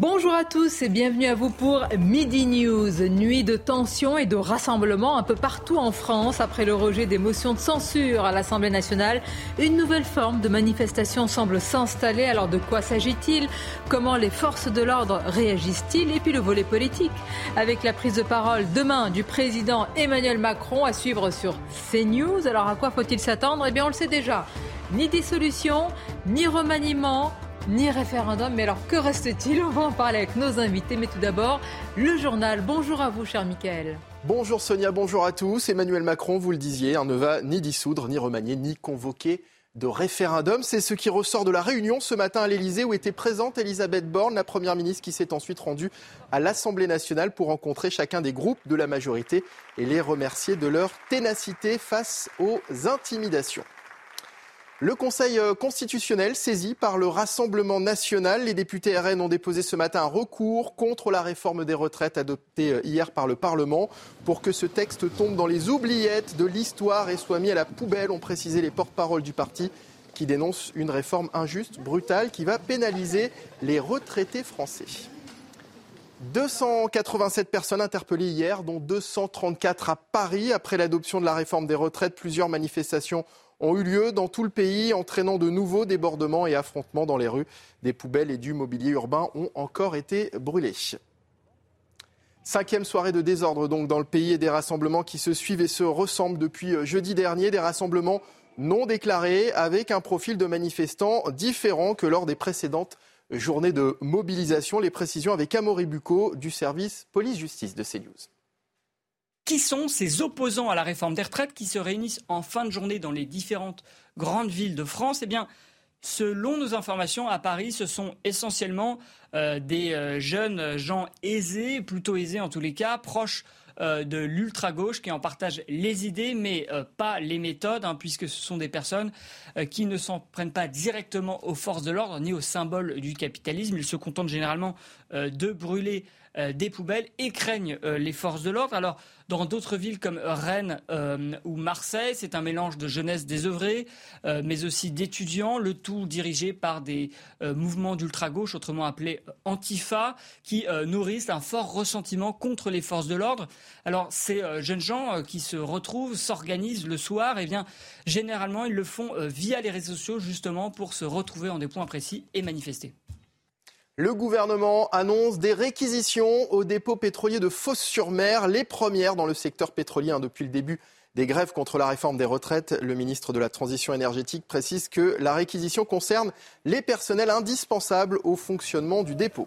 Bonjour à tous et bienvenue à vous pour Midi News. Nuit de tension et de rassemblement un peu partout en France après le rejet des motions de censure à l'Assemblée nationale. Une nouvelle forme de manifestation semble s'installer. Alors de quoi s'agit-il? Comment les forces de l'ordre réagissent-ils? Et puis le volet politique avec la prise de parole demain du président Emmanuel Macron à suivre sur CNews. Alors à quoi faut-il s'attendre? Eh bien on le sait déjà. Ni dissolution, ni remaniement, ni référendum. Mais alors, que reste-t-il? On va en parler avec nos invités. Mais tout d'abord, le journal. Bonjour à vous, cher Michael. Bonjour Sonia, bonjour à tous. Emmanuel Macron, vous le disiez, ne va ni dissoudre, ni remanier, ni convoquer de référendum. C'est ce qui ressort de la réunion ce matin à l'Elysée où était présente Elisabeth Borne, la Première ministre qui s'est ensuite rendue à l'Assemblée nationale pour rencontrer chacun des groupes de la majorité et les remercier de leur ténacité face aux intimidations. Le Conseil euh, constitutionnel saisi par le Rassemblement national, les députés RN ont déposé ce matin un recours contre la réforme des retraites adoptée euh, hier par le Parlement pour que ce texte tombe dans les oubliettes de l'histoire et soit mis à la poubelle, ont précisé les porte-paroles du parti qui dénoncent une réforme injuste, brutale, qui va pénaliser les retraités français. 287 personnes interpellées hier, dont 234 à Paris. Après l'adoption de la réforme des retraites, plusieurs manifestations ont eu lieu dans tout le pays, entraînant de nouveaux débordements et affrontements dans les rues. Des poubelles et du mobilier urbain ont encore été brûlés. Cinquième soirée de désordre donc dans le pays et des rassemblements qui se suivent et se ressemblent depuis jeudi dernier. Des rassemblements non déclarés avec un profil de manifestants différent que lors des précédentes journées de mobilisation. Les précisions avec Amaury Bucco du service police-justice de CNews. Qui sont ces opposants à la réforme des retraites qui se réunissent en fin de journée dans les différentes grandes villes de France? Eh bien, selon nos informations, à Paris, ce sont essentiellement euh, des euh, jeunes gens aisés, plutôt aisés en tous les cas, proches euh, de l'ultra-gauche qui en partagent les idées mais pas les méthodes, hein, puisque ce sont des personnes qui ne s'en prennent pas directement aux forces de l'ordre ni aux symboles du capitalisme. Ils se contentent généralement de brûler des poubelles et craignent les forces de l'ordre. Dans d'autres villes comme Rennes euh, ou Marseille, c'est un mélange de jeunesse désœuvrée, euh, mais aussi d'étudiants, le tout dirigé par des euh, mouvements d'ultra-gauche, autrement appelés Antifa, qui nourrissent un fort ressentiment contre les forces de l'ordre. Alors ces jeunes gens qui se retrouvent, s'organisent le soir, et eh bien généralement ils le font via les réseaux sociaux justement pour se retrouver en des points précis et manifester. Le gouvernement annonce des réquisitions au dépôt pétrolier de Fos-sur-Mer, les premières dans le secteur pétrolier hein, depuis le début des grèves contre la réforme des retraites. Le ministre de la Transition énergétique précise que la réquisition concerne les personnels indispensables au fonctionnement du dépôt.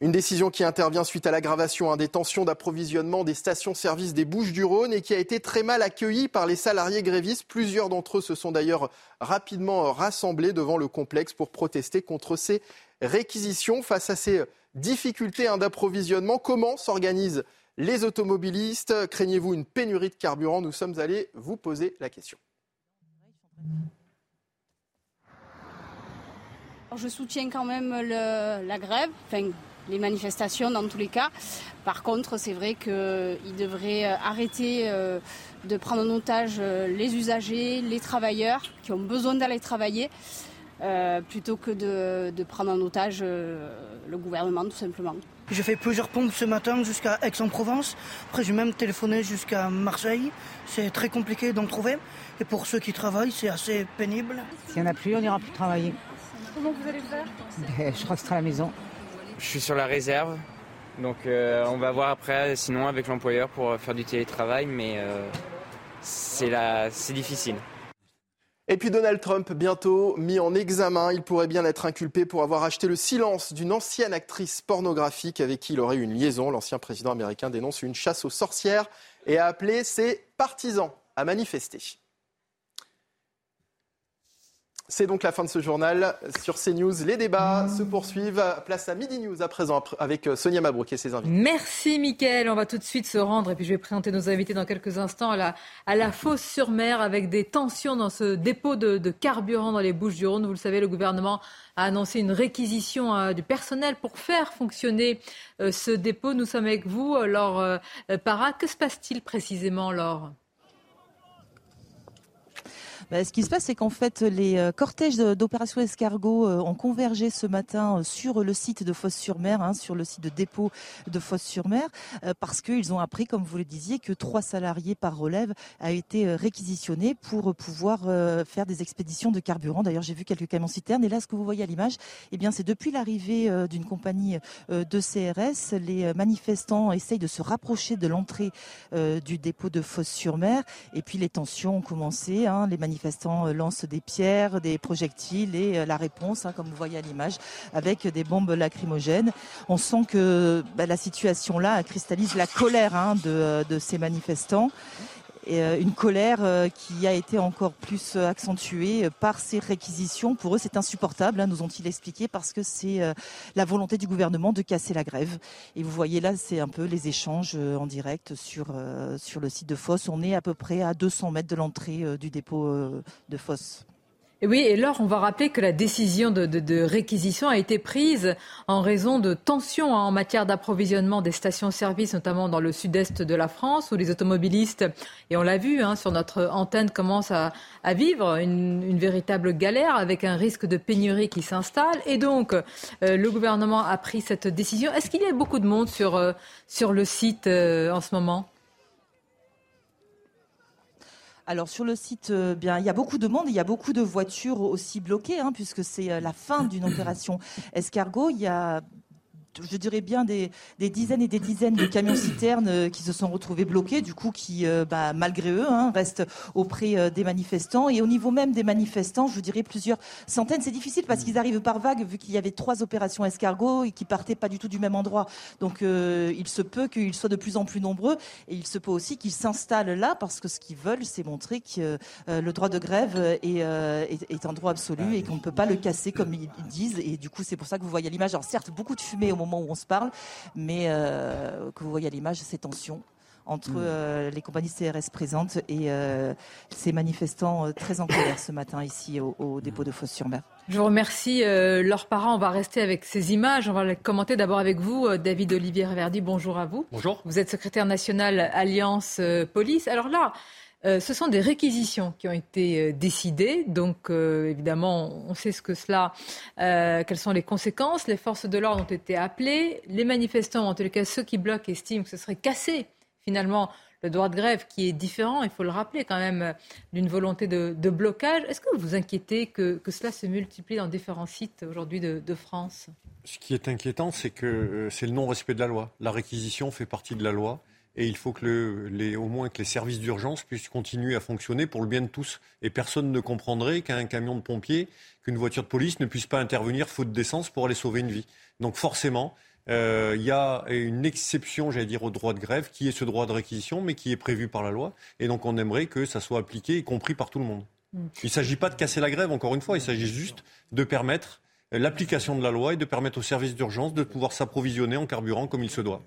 Une décision qui intervient suite à l'aggravation hein, des tensions d'approvisionnement des stations-service des Bouches-du-Rhône et qui a été très mal accueillie par les salariés grévistes. Plusieurs d'entre eux se sont d'ailleurs rapidement rassemblés devant le complexe pour protester contre ces Face à ces difficultés hein, d'approvisionnement, comment s'organisent les automobilistes? Craignez-vous une pénurie de carburant? Nous sommes allés vous poser la question. Je soutiens quand même la grève, les manifestations dans tous les cas. Par contre, c'est vrai qu'il devrait euh, arrêter euh, de prendre en otage euh, les usagers, les travailleurs qui ont besoin d'aller travailler. Plutôt que de, prendre en otage le gouvernement tout simplement. J'ai fait plusieurs pompes ce matin jusqu'à Aix-en-Provence. Après, j'ai même téléphoné jusqu'à Marseille. C'est très compliqué d'en trouver. Et pour ceux qui travaillent, c'est assez pénible. S'il n'y en a plus, on n'ira plus travailler. Comment vous allez faire ben, Je resterai à la maison. Je suis sur la réserve, donc euh, on va voir après, sinon avec l'employeur pour faire du télétravail, mais euh, c'est difficile. Et puis Donald Trump, bientôt mis en examen, il pourrait bien être inculpé pour avoir acheté le silence d'une ancienne actrice pornographique avec qui il aurait eu une liaison. L'ancien président américain dénonce une chasse aux sorcières et a appelé ses partisans à manifester. C'est donc la fin de ce journal sur CNews. Les débats se poursuivent. Place à Midi News à présent avec euh, Sonia Mabrouk et ses invités. Merci Mickaël. On va tout de suite se rendre et puis je vais présenter nos invités dans quelques instants à la, fosse sur mer avec des tensions dans ce dépôt de, carburant dans les Bouches du Rhône. Vous le savez, le gouvernement a annoncé une réquisition euh, du personnel pour faire fonctionner euh, ce dépôt. Nous sommes avec vous, Laure Para. Que se passe-t-il précisément, Laure? Bah, ce qui se passe, c'est qu'en fait, les euh, cortèges d'opération escargot euh, ont convergé ce matin euh, sur le site de Fosse-sur-Mer, hein, sur le site de dépôt de Fosse-sur-Mer, parce qu'ils ont appris, comme vous le disiez, que trois salariés par relève a été réquisitionnés pour pouvoir faire des expéditions de carburant. D'ailleurs, j'ai vu quelques camions citernes. Et là, ce que vous voyez à l'image, eh bien, c'est depuis l'arrivée d'une compagnie de CRS, les manifestants essayent de se rapprocher de l'entrée du dépôt de Fosse-sur-Mer. Et puis, les tensions ont commencé. Hein, les manifestants manifestants euh, lancent des pierres, des projectiles et euh, la réponse, hein, comme vous voyez à l'image, avec des bombes lacrymogènes. On sent que bah, la situation là cristallise la colère hein, de, de ces manifestants. Euh, une colère euh, qui a été encore plus euh, accentuée par ces réquisitions. Pour eux, c'est insupportable, hein, nous ont-ils expliqué, parce que c'est la volonté du gouvernement de casser la grève. Et vous voyez là, c'est un peu les échanges en direct sur, sur le site de Fosse. On est à peu près à 200 mètres de l'entrée du dépôt de Fosse. Oui, et là, on va rappeler que la décision de, réquisition a été prise en raison de tensions hein, en matière d'approvisionnement des stations-service, notamment dans le sud-est de la France, où les automobilistes, et on l'a vu hein, sur notre antenne, commencent à, vivre une, véritable galère avec un risque de pénurie qui s'installe. Et donc, euh, le gouvernement a pris cette décision. Est-ce qu'il y a beaucoup de monde sur, euh, sur le site euh, en ce moment? Alors sur le site, euh, bien, il y a beaucoup de monde, il y a beaucoup de voitures aussi bloquées, hein, puisque c'est euh, la fin d'une opération escargot. Il y a je dirais bien des, dizaines et des dizaines de camions citernes euh, qui se sont retrouvés bloqués, du coup qui, euh, bah, malgré eux, hein, restent auprès euh, des manifestants. Et au niveau même des manifestants, je dirais plusieurs centaines. C'est difficile parce qu'ils arrivent par vagues, vu qu'il y avait trois opérations escargot et qui partaient pas du tout du même endroit. Donc il se peut qu'ils soient de plus en plus nombreux et il se peut aussi qu'ils s'installent là parce que ce qu'ils veulent, c'est montrer que le droit de grève est, est, un droit absolu et qu'on ne peut pas le casser comme ils disent. Et du coup, c'est pour ça que vous voyez l'image. Alors certes, beaucoup de fumée au moment où on se parle, mais euh, que vous voyez à l'image, ces tensions entre mm. euh, les compagnies CRS présentes et euh, ces manifestants très en colère ce matin ici au, dépôt de Fosse-sur-Mer. Je vous remercie. leurs parents, on va rester avec ces images. On va les commenter d'abord avec vous, David Olivier Verdi. Bonjour à vous. Bonjour. Vous êtes secrétaire national Alliance Police. Alors là, euh, ce sont des réquisitions qui ont été euh, décidées. Donc, euh, évidemment, on sait ce que cela, quelles sont les conséquences. Les forces de l'ordre ont été appelées. Les manifestants, en tout cas ceux qui bloquent, estiment que ce serait cassé, finalement, le droit de grève qui est différent, il faut le rappeler quand même, d'une volonté de, blocage. Est-ce que vous vous inquiétez que, cela se multiplie dans différents sites aujourd'hui de, France? Ce qui est inquiétant, c'est que c'est le non-respect de la loi. La réquisition fait partie de la loi et il faut que les, au moins que les services d'urgence puissent continuer à fonctionner pour le bien de tous. Et personne ne comprendrait qu'un camion de pompiers, qu'une voiture de police ne puisse pas intervenir faute d'essence pour aller sauver une vie. Donc forcément, euh, il y a une exception, j'allais dire, au droit de grève, qui est ce droit de réquisition, mais qui est prévu par la loi. Et donc on aimerait que ça soit appliqué, y compris par tout le monde. Mm. Il ne s'agit pas de casser la grève, encore une fois, il s'agit juste de permettre l'application de la loi et de permettre aux services d'urgence de pouvoir s'approvisionner en carburant comme il se doit.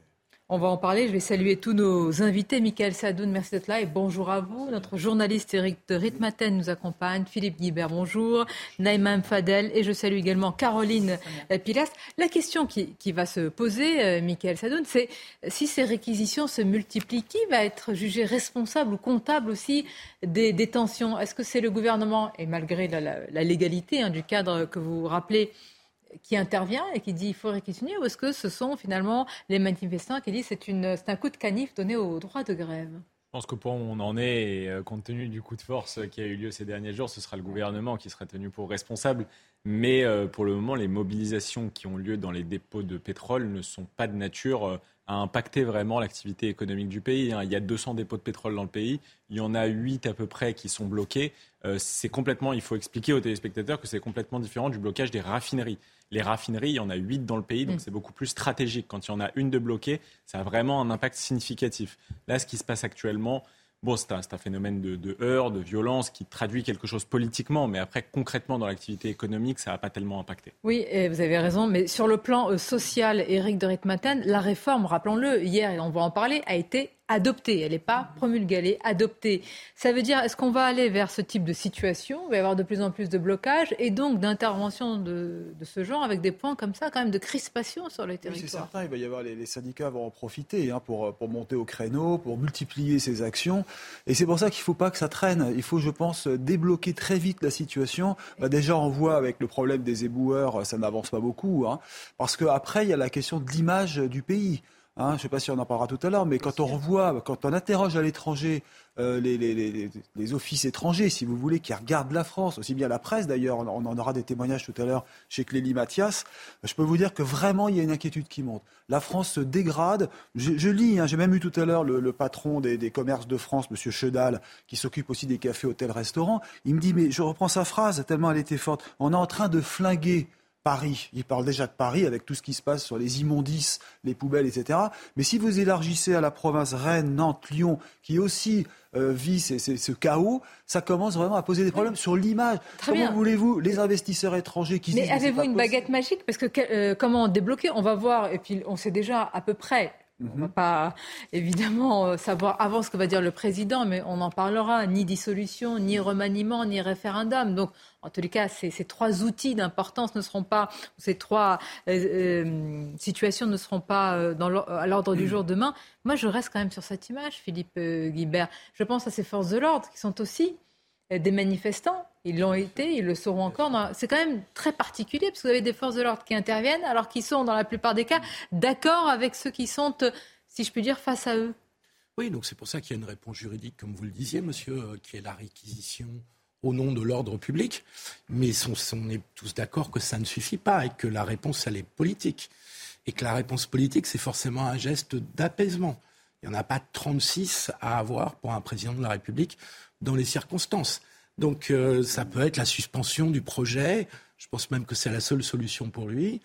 On va en parler. Je vais saluer tous nos invités. Michael Sadoun, merci d'être là et bonjour à vous. Notre journaliste Eric de Ritmaten nous accompagne. Philippe Guibert, bonjour. Naïma Fadel et je salue également Caroline Pilas. La question qui, va se poser, euh, Michael Sadoun, c'est si ces réquisitions se multiplient, qui va être jugé responsable ou comptable aussi des détentions Est-ce que c'est le gouvernement et malgré la, légalité hein, du cadre que vous rappelez qui intervient et qui dit il faut réquisitionner ou est-ce que ce sont finalement les manifestants qui disent c'est c'est un coup de canif donné au droit de grève? Je pense que pour où on en est, euh, compte tenu du coup de force qui a eu lieu ces derniers jours, ce sera le gouvernement qui sera tenu pour responsable. Mais euh, pour le moment, les mobilisations qui ont lieu dans les dépôts de pétrole ne sont pas de nature euh, à impacter vraiment l'activité économique du pays. Hein. Il y a 200 dépôts de pétrole dans le pays, il y en a 8 à peu près qui sont bloqués. c'est complètement, il faut expliquer aux téléspectateurs que c'est complètement différent du blocage des raffineries. Les raffineries, il y en a 8 dans le pays, donc mm. c'est beaucoup plus stratégique. Quand il y en a une de bloquée, ça a vraiment un impact significatif. Là, ce qui se passe actuellement, Bon, c'est un, phénomène de, de heurts, de violence qui traduit quelque chose politiquement, mais après, concrètement, dans l'activité économique, ça n'a pas tellement impacté. Oui, vous avez raison, mais sur le plan euh, social, Éric de Ritmaten, la réforme, rappelons-le, hier, et on va en parler, a été adoptée. Elle n'est pas promulguée, elle est adoptée. Ça veut dire, est-ce qu'on va aller vers ce type de situation? Il va y avoir de plus en plus de blocages et donc d'interventions de, ce genre avec des points comme ça, quand même de crispation sur les territoires. c'est certain, il va y avoir les, syndicats vont en profiter hein, pour, pour monter au créneau, pour multiplier ces actions. Et c'est pour ça qu'il ne faut pas que ça traîne. Il faut, je pense, débloquer très vite la situation. Bah, déjà, on voit avec le problème des éboueurs, ça n'avance pas beaucoup. Hein, parce qu'après, il y a la question de l'image du pays. Hein, je ne sais pas si on en parlera tout à l'heure, mais quand on revoit, quand on interroge à l'étranger euh, les, offices étrangers, si vous voulez, qui regardent la France, aussi bien la presse d'ailleurs, on, en aura des témoignages tout à l'heure chez Clélie Mathias, je peux vous dire que vraiment il y a une inquiétude qui monte. La France se dégrade. Je, lis, hein, j'ai même eu tout à l'heure le, patron des, commerces de France, M. Chedal, qui s'occupe aussi des cafés, hôtels, restaurants. Il me dit, mais je reprends sa phrase tellement elle était forte, on est en train de flinguer Paris. Il parle déjà de Paris avec tout ce qui se passe sur les immondices, les poubelles, etc. Mais si vous élargissez à la province Rennes, Nantes, Lyon, qui aussi euh, vit ce chaos, ça commence vraiment à poser des problèmes sur l'image. Comment voulez-vous les investisseurs étrangers qui Mais avez-vous une baguette magique? Parce que euh, comment débloquer? On va voir, et puis on sait déjà à peu près on ne va mhm. pas évidemment euh, savoir avant ce que va dire le président, mais on en parlera. Ni dissolution, ni remaniement, ni référendum. Donc, en tous les cas, ces, trois outils d'importance ne seront pas, ces trois euh, euh, situations ne seront pas à l'ordre du jour demain. Moi, je reste quand même sur cette image, Philippe Guibert. Je pense à ces forces de l'ordre qui sont aussi des manifestants. Ils l'ont été, ils le seront encore. C'est quand même très particulier parce que vous avez des forces de l'ordre qui interviennent alors qu'ils sont, dans la plupart des cas, d'accord avec ceux qui sont, si je puis dire, face à eux. Oui, donc c'est pour ça qu'il y a une réponse juridique, comme vous le disiez, monsieur, euh, qui est la réquisition au nom de l'ordre public. Mais on, est tous d'accord que ça ne suffit pas et que la réponse, elle est politique. Et que la réponse politique, c'est forcément un geste d'apaisement. Il n'y en a pas 36 à avoir pour un président de la République dans les circonstances. Donc euh, ça peut être la suspension du projet. Je pense même que c'est la seule solution pour lui.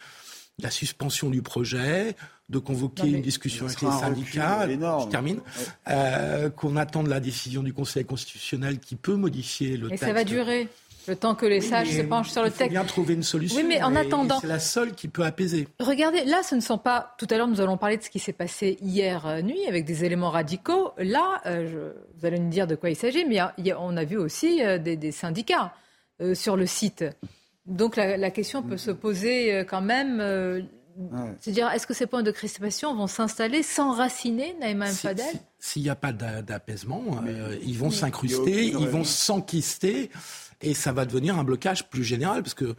La suspension du projet, de convoquer une discussion avec les syndicats, je termine, euh, qu'on attende la décision du Conseil constitutionnel qui peut modifier le texte. Et ça va durer le temps que les sages se penchent sur le texte. Il faut bien trouver une solution. Oui, mais en attendant. C'est la seule qui peut apaiser. Regardez, là, ce ne sont pas. Tout à l'heure, nous allons parler de ce qui s'est passé hier euh, nuit avec des éléments radicaux. Là, euh, vous allez nous dire de quoi il s'agit, mais on a vu aussi euh, des, syndicats sur le site. Donc la, question peut se poser quand même. C'est-à-dire, est-ce que ces points de crispation vont s'installer, s'enraciner, Naïma Fadel? S'il n'y a pas d'apaisement, ils vont s'incruster, ils vont s'enquister. Et ça va devenir un blocage plus général, parce que euh,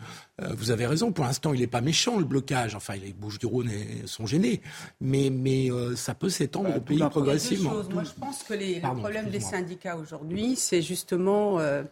vous avez raison, pour l'instant, il n'est pas méchant, le blocage. Enfin, les Bouches-du-Rhône sont gênés. Mais, mais euh, ça peut s'étendre bah, au pays progressivement. Moi, je pense que les, le problème des syndicats aujourd'hui, c'est justement... Euh,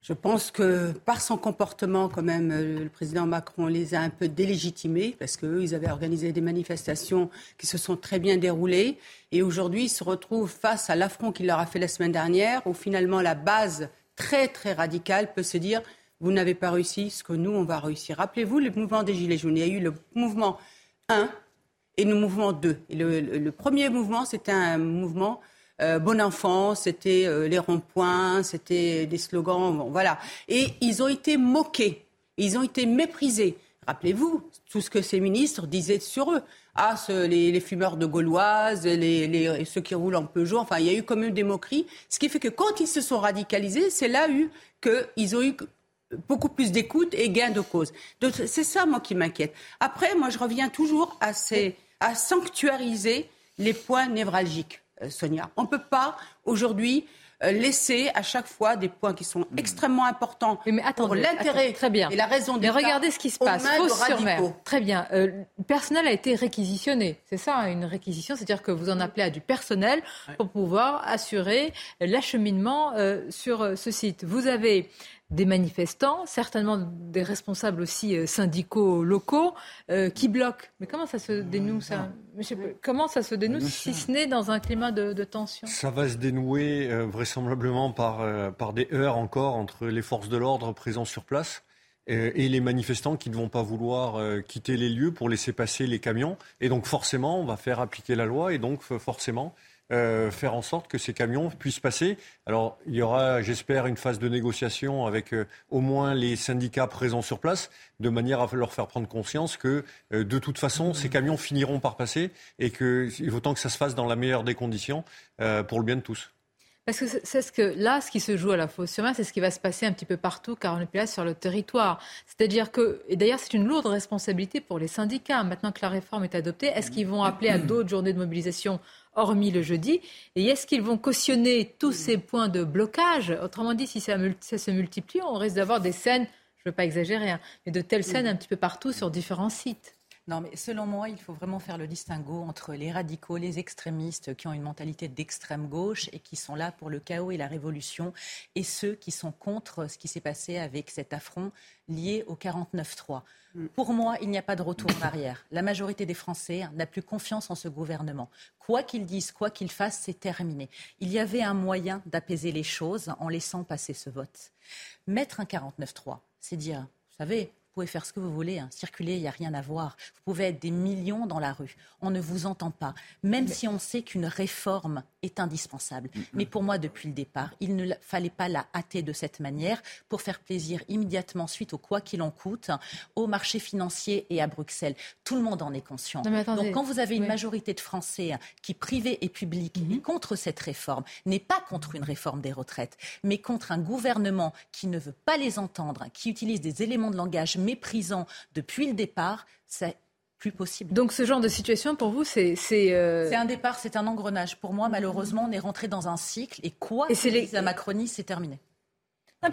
je pense que par son comportement, quand même, le président Macron les a un peu délégitimés parce qu'eux, ils avaient organisé des manifestations qui se sont très bien déroulées. Et aujourd'hui, ils se retrouvent face à l'affront qu'il leur a fait la semaine dernière, où finalement la base très très radical peut se dire vous n'avez pas réussi ce que nous, on va réussir. Rappelez-vous le mouvement des Gilets jaunes. Il y a eu le mouvement 1 et le mouvement 2. Et le, premier mouvement, c'était un mouvement euh, bon enfant, c'était euh, les ronds-points, c'était des slogans, voilà. Et ils ont été moqués, ils ont été méprisés. Rappelez-vous tout ce que ces ministres disaient sur eux. Ah, les, fumeurs de Gauloise, les, ceux qui roulent en Peugeot. Enfin, il y a eu quand même des moqueries. Ce qui fait que quand ils se sont radicalisés, c'est là eu qu'ils ont eu beaucoup plus d'écoute et gain de cause. C'est ça, moi, qui m'inquiète. Après, moi, je reviens toujours à, à sanctuariser les points névralgiques, euh, Sonia. On ne peut pas, aujourd'hui, laisser à chaque fois des points qui sont hmm. extrêmement importants mais pour l'intérêt très bien. et la raison Mais regardez ce qui se passe. Fausse sur mer. Très bien. Euh, le personnel a été réquisitionné. C'est ça, une réquisition, c'est-à-dire que vous en appelez à du personnel pour pouvoir assurer l'acheminement euh, sur ce site. Vous avez des manifestants, certainement des responsables aussi euh, syndicaux locaux, euh, qui bloquent. Mais comment ça se dénoue ça Comment ça se dénoue si ce n'est dans un climat de, tension? Ça va se dénouer euh, vraisemblablement par, par des heurts encore entre les forces de l'ordre présentes sur place et les manifestants qui ne vont pas vouloir quitter les lieux pour laisser passer les camions. Et donc forcément, on va faire appliquer la loi et donc forcément, euh, faire en sorte que ces camions puissent passer. Alors, il y aura, j'espère, une phase de négociation avec euh, au moins les syndicats présents sur place, de manière à leur faire prendre conscience que, euh, de toute façon, ces camions finiront par passer et qu'il faut tant que ça se fasse dans la meilleure des conditions pour le bien de tous. Parce que c'est ce que là, ce qui se joue à la fosse sur c'est ce qui va se passer un petit peu partout, car on est là sur le territoire. C'est-à-dire que, et d'ailleurs, c'est une lourde responsabilité pour les syndicats. Maintenant que la réforme est adoptée, est-ce qu'ils vont appeler à d'autres journées de mobilisation hormis le jeudi? Et est-ce qu'ils vont cautionner tous ces points de blocage? Autrement dit, si ça, se multiplie, on risque d'avoir des scènes, je ne veux pas exagérer, hein, mais de telles scènes un petit peu partout sur différents sites. Non, mais selon moi, il faut vraiment faire le distinguo entre les radicaux, les extrémistes qui ont une mentalité d'extrême gauche et qui sont là pour le chaos et la révolution, et ceux qui sont contre ce qui s'est passé avec cet affront lié au 49-3. Mm. Pour moi, il n'y a pas de retour en arrière. La majorité des Français n'a plus confiance en ce gouvernement. Quoi qu'ils disent, quoi qu'ils fassent, c'est terminé. Il y avait un moyen d'apaiser les choses en laissant passer ce vote. Mettre un 49-3, c'est dire, vous savez, pouvez faire ce que vous voulez, hein. circuler, il n'y a rien à voir. Vous pouvez être des millions dans la rue. On ne vous entend pas. Même si on sait qu'une réforme est indispensable. Mm, mm. Mais pour moi, depuis le départ, il ne fallait pas la hâter de cette manière pour faire plaisir immédiatement suite au quoi qu'il en coûte au marché financier et à Bruxelles. Tout le monde en est conscient. Donc quand vous avez une majorité de Français qui, privés et publics, mm-hmm. est contre cette réforme, n'est pas contre une réforme des retraites, mais contre un gouvernement qui ne veut pas les entendre, qui utilise des éléments de langage méprisant depuis le départ, c'est plus possible. Donc ce genre de situation, pour vous, c'est... C'est euh, un départ, c'est un engrenage. Pour moi, malheureusement, on est rentré dans un cycle et quoi et c'est les... la Macronie, c'est terminé.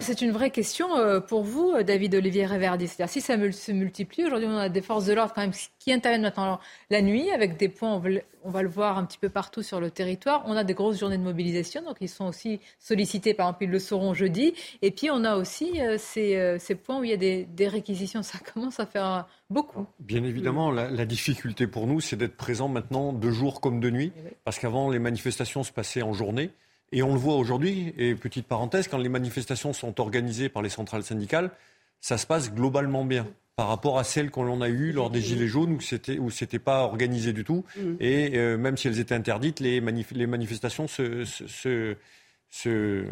C'est une vraie question euh, pour vous, euh, David Olivier Réverdi. C'est-à-dire, si ça se multiplie, aujourd'hui, on a des forces de l'ordre quand même qui interviennent maintenant la nuit avec des points, on va le voir un petit peu partout sur le territoire. On a des grosses journées de mobilisation, donc ils sont aussi sollicités, par exemple, ils le seront jeudi. Et puis, on a aussi euh, ces, points où il y a des, réquisitions. Ça commence à faire beaucoup. Bien évidemment, la, difficulté pour nous, c'est d'être présent maintenant de jour comme de nuit, parce qu'avant, les manifestations se passaient en journée. Et on le voit aujourd'hui, et petite parenthèse, quand les manifestations sont organisées par les centrales syndicales, ça se passe globalement bien par rapport à celles qu'on a eues lors des Gilets jaunes où c'était où c'était pas organisé du tout. Mm. Et euh, même si elles étaient interdites, les, les manifestations se, se, se.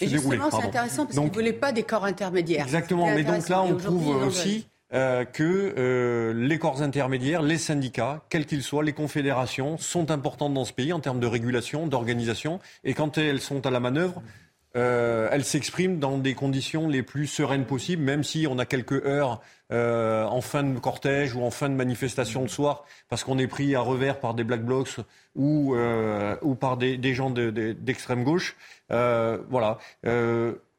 Et justement, c'est intéressant parce qu'ils ne voulaient pas des corps intermédiaires. Exactement, mais donc là, on trouve aussi euh, que euh, les corps intermédiaires, les syndicats, quels qu'ils soient, les confédérations, sont importantes dans ce pays en termes de régulation, d'organisation. Et quand elles sont à la manœuvre, euh, elles s'expriment dans des conditions les plus sereines possibles, même si on a quelques heures en fin de cortège ou en fin de manifestation de soir, parce qu'on est pris à revers par des black blocs ou, ou par des, gens d'extrême gauche. voilà.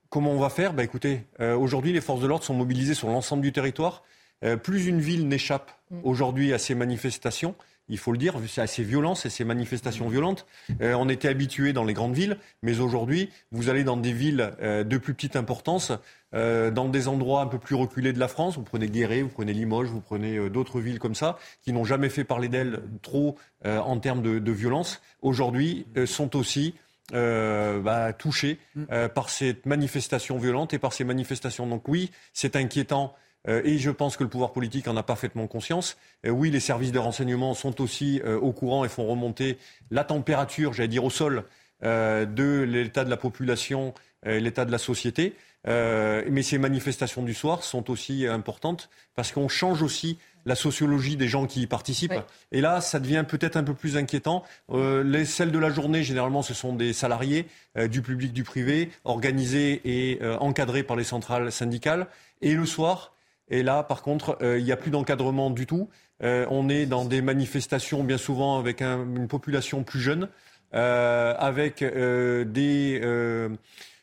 Comment on va faire? Bah, Écoutez, euh, aujourd'hui, les forces de l'ordre sont mobilisées sur l'ensemble du territoire. Euh, plus une ville n'échappe mm. aujourd'hui à ces manifestations, il faut le dire, à ces violences et ces manifestations mm. violentes. Euh, on était habitué dans les grandes villes, mais aujourd'hui, vous allez dans des villes de plus petite importance, dans des endroits un peu plus reculés de la France. Vous prenez Guéret, vous prenez Limoges, vous prenez d'autres villes comme ça, qui n'ont jamais fait parler d'elles trop en termes de, de violence. Aujourd'hui, sont aussi euh, bah, touchés mm. euh, par cette manifestation violente et par ces manifestations. Donc oui, c'est inquiétant. Euh, et je pense que le pouvoir politique en a parfaitement conscience. oui, les services de renseignement sont aussi au courant et font remonter la température, j'allais dire au sol, de l'état de la population, l'état de la société. mais ces manifestations du soir sont aussi importantes parce qu'on change aussi la sociologie des gens qui y participent. Et là, ça devient peut-être un peu plus inquiétant. Euh, les, celles de la journée, généralement, ce sont des salariés euh, du public, du privé, organisés et euh, encadrés par les centrales syndicales. Et le soir, et là, par contre, il n'y a plus d'encadrement du tout. on est dans des manifestations, bien souvent, avec une population plus jeune, avec des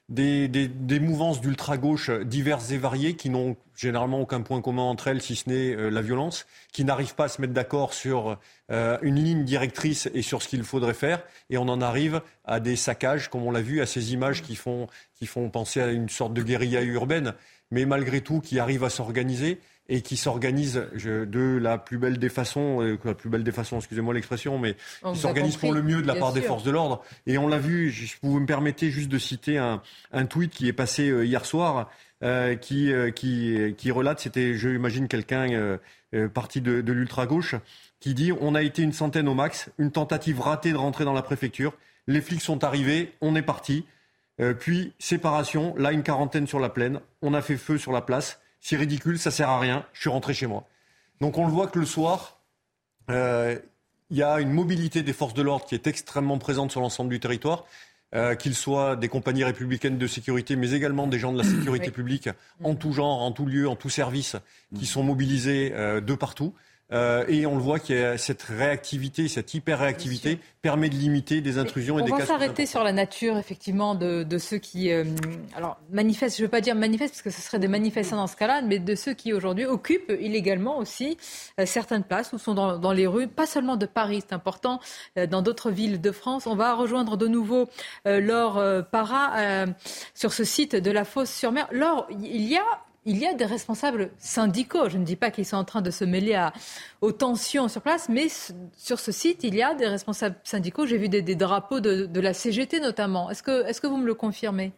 des, des, mouvances d'ultra-gauche diverses et variées qui n'ont généralement aucun point commun entre elles, si ce n'est euh, la violence, qui n'arrivent pas à se mettre d'accord sur euh, une ligne directrice et sur ce qu'il faudrait faire. Et on en arrive à des saccages, comme on l'a vu, à ces images qui font, qui font penser à une sorte de guérilla urbaine, mais malgré tout qui arrivent à s'organiser et qui s'organise de la plus belle des façons, euh, la plus belle des façons, excusez-moi l'expression, mais qui s'organise pour le mieux de la part des forces de l'ordre. Et on l'a vu, je, vous me permettez juste de citer un, un tweet qui est passé euh, hier soir qui, qui, qui relate, c'était, je imagine, quelqu'un parti de, de l'ultra-gauche, qui dit on a été une centaine au max, une tentative ratée de rentrer dans la préfecture. Les flics sont arrivés, on est parti. Euh, puis séparation, là une quarantaine sur la plaine, on a fait feu sur la place. C'est ridicule, ça sert à rien. Je suis rentré chez moi. Donc on le voit que le soir, euh, il y a une mobilité des forces de l'ordre qui est extrêmement présente sur l'ensemble du territoire. Euh, qu'ils soient des compagnies républicaines de sécurité, mais également des gens de la sécurité publique, en tout genre, en tout lieu, en tout service, qui sont mobilisés de partout. Euh, et on le voit qu'il y a cette réactivité, cette hyper-réactivité permet de limiter des intrusions et des cas. On va s'arrêter sur la nature, effectivement, de, de ceux qui, euh, alors manifestent. Je ne veux pas dire manifestent parce que ce serait des manifestants dans ce cas-là, mais de ceux qui aujourd'hui occupent illégalement aussi euh, certaines places ou sont dans, dans, les rues, pas seulement de Paris, c'est important, dans d'autres villes de France. On va rejoindre de nouveau Laure Para sur ce site de la Fosse-sur-Mer. Laure, il y a il y a des responsables syndicaux. Je ne dis pas qu'ils sont en train de se mêler aux tensions sur place, mais sur ce site, il y a des responsables syndicaux. J'ai vu des, drapeaux de, la CGT notamment. Est-ce que, est-ce que vous me le confirmez?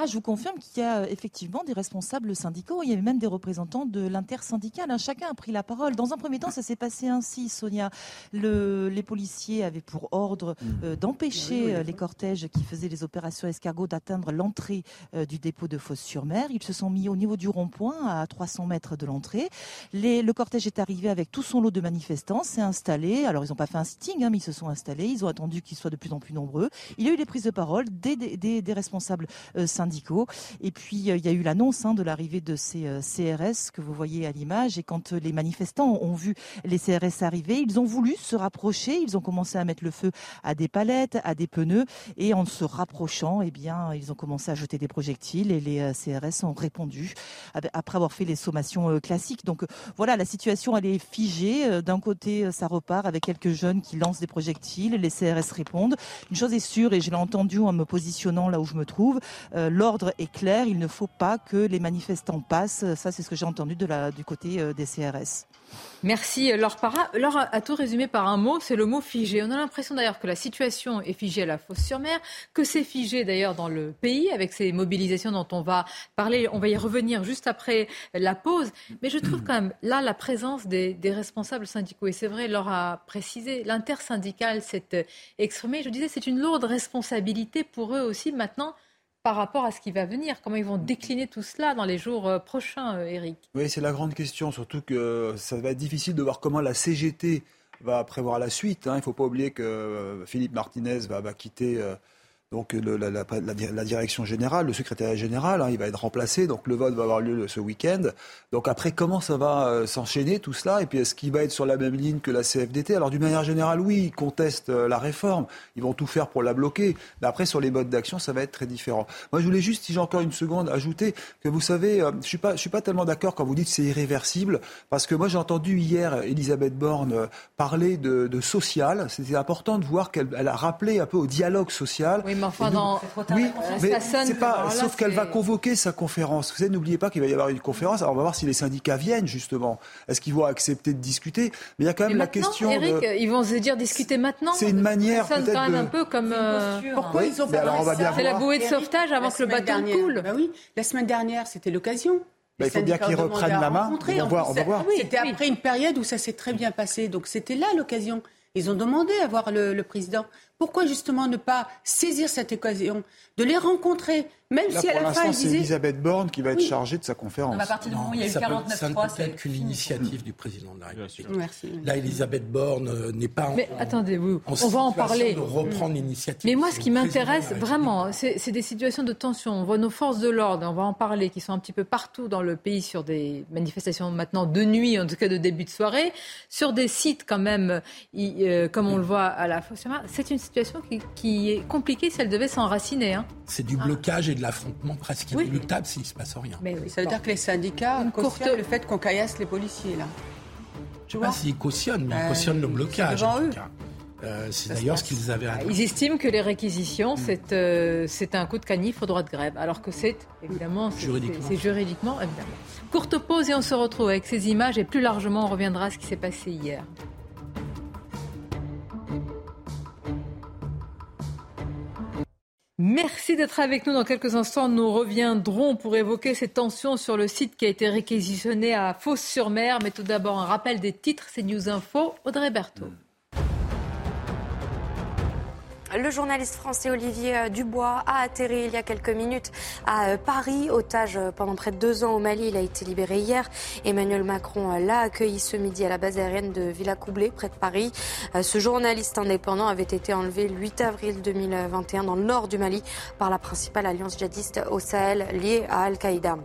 Ah, je vous confirme qu'il y a euh, effectivement des responsables syndicaux, il y avait même des représentants de l'intersyndicale. Hein. Chacun a pris la parole. Dans un premier temps, ça s'est passé ainsi, Sonia. les policiers avaient pour ordre mmh. euh, d'empêcher euh, les cortèges qui faisaient les opérations escargot d'atteindre l'entrée du dépôt de Fosse-sur-Mer. Ils se sont mis au niveau du rond-point, à 300 mètres de l'entrée. le cortège est arrivé avec tout son lot de manifestants, s'est installé. Alors, ils n'ont pas fait un sitting, hein, mais ils se sont installés. Ils ont attendu qu'ils soient de plus en plus nombreux. Il y a eu des prises de parole des, des, des responsables syndicaux et puis, euh, il y a eu l'annonce hein, de l'arrivée de ces euh, CRS que vous voyez à l'image. Et quand euh, les manifestants ont vu les CRS arriver, ils ont voulu se rapprocher. Ils ont commencé à mettre le feu à des palettes, à des pneus. Et en se rapprochant, eh bien, ils ont commencé à jeter des projectiles. Et les CRS ont répondu après avoir fait les sommations classiques. Donc voilà, la situation, elle est figée. D'un côté, ça repart avec quelques jeunes qui lancent des projectiles. Les CRS répondent. Une chose est sûre, et je l'ai entendu en me positionnant là où je me trouve, l'ordre est clair, il ne faut pas que les manifestants passent. Ça, c'est ce que j'ai entendu du côté euh, des CRS. Merci Laure Para. Laure a tout résumé par un mot, c'est le mot figé. On a l'impression d'ailleurs que la situation est figée à la Fosse-sur-Mer, que c'est figé d'ailleurs dans le pays avec ces mobilisations dont on va parler. On va y revenir juste après la pause. Mais je trouve quand même là la présence des, des responsables syndicaux. Et c'est vrai, Laure a précisé, l'intersyndicale s'est exprimé. Je disais, c'est une lourde responsabilité pour eux aussi maintenant par rapport à ce qui va venir Comment ils vont décliner tout cela dans les jours euh, prochains, Eric euh, Oui, c'est la grande question, surtout que ça va être difficile de voir comment la CGT va prévoir la suite. Hein. Il ne faut pas oublier que euh, Philippe Martinez va quitter donc la, direction générale, le secrétaire général, hein, il va être remplacé. Donc le vote va avoir lieu ce week-end. Donc après, comment ça va euh, s'enchaîner tout cela? Et puis est-ce qu'il va être sur la même ligne que la CFDT Alors d'une manière générale, oui, ils contestent euh, la réforme. Ils vont tout faire pour la bloquer. Mais après, sur les modes d'action, ça va être très différent. Moi, je voulais juste, si j'ai encore une seconde, ajouter que vous savez, euh, je suis pas, je suis pas tellement d'accord quand vous dites c'est irréversible, parce que moi j'ai entendu hier Elisabeth Borne parler de, de social. C'était important de voir qu'elle a rappelé un peu au dialogue social mais enfin, dans... Oui, mais c'est pas. sauf qu'elle va convoquer sa conférence. Vous savez, n'oubliez pas qu'il va y avoir une conférence. Alors, on va voir si les syndicats viennent, justement. Est-ce qu'ils vont accepter de discuter? Mais il y a quand même la question. Eric, ils vont se dire discuter maintenant. C'est une manière. Ça sonne quand même un peu comme. Euh, Pourquoi ils ont fait ça C'est la bouée de sauvetage avant que le bateau coule. Bah oui, la semaine dernière, c'était l'occasion. Bah, il faut bien qu'ils reprennent la main. On va voir. On va voir. C'était après une période où ça s'est très bien passé. Donc c'était là l'occasion. Ils ont demandé à voir le président. Pourquoi justement ne pas saisir cette occasion de les rencontrer même si à la fin, c'est Elisabeth Borne qui va être chargée de sa conférence. à partir du moment où il y a eu 49 Ça ne peut être qu'une initiative du président de la République. Merci. Là, Elisabeth Borne euh, n'est pas en, Mais attendez-vous, on va en parler. de reprendre l'initiative. Mais moi, ce qui m'intéresse vraiment, c'est des situations de tension. On voit nos forces de l'ordre, on va en parler, qui sont un petit peu partout dans le pays sur des manifestations maintenant de nuit, en tout cas de début de soirée, sur des sites quand même, euh, comme on le voit à la C'est une situation qui, est compliquée si elle devait s'enraciner. Hein. C'est du blocage et de l'affrontement presque inéluctable s'il ne se passe rien. Mais Ça veut dire que les syndicats cautionnent le fait qu'on caillasse les policiers, là. Je ne sais pas s'ils cautionnent, mais ils euh, cautionnent le blocage. Euh, c'est d'ailleurs ce qu'ils avaient à Ils estiment que les réquisitions, mm. euh, c'est un coup de canif au droit de grève, alors que c'est évidemment juridiquement. C'est juridiquement évidemment. Courte pause et on se retrouve avec ces images et plus largement on reviendra à ce qui s'est passé hier. Merci d'être avec nous. Dans quelques instants, nous reviendrons pour évoquer ces tensions sur le site qui a été réquisitionné à Fos-sur-Mer. Mais tout d'abord, un rappel des titres, c'est News Info, Audrey Berthaud. Le journaliste français Olivier euh, Dubois a atterri il y a quelques minutes à euh, Paris, otage euh, pendant près de deux ans au Mali. Il a été libéré hier. Emmanuel Macron l'a accueilli ce midi à la base aérienne de Villacoublay, près de Paris. Ce journaliste indépendant avait été enlevé le 8 avril 2021 dans le nord du Mali par la principale alliance djihadiste au Sahel liée à Al-Qaïda.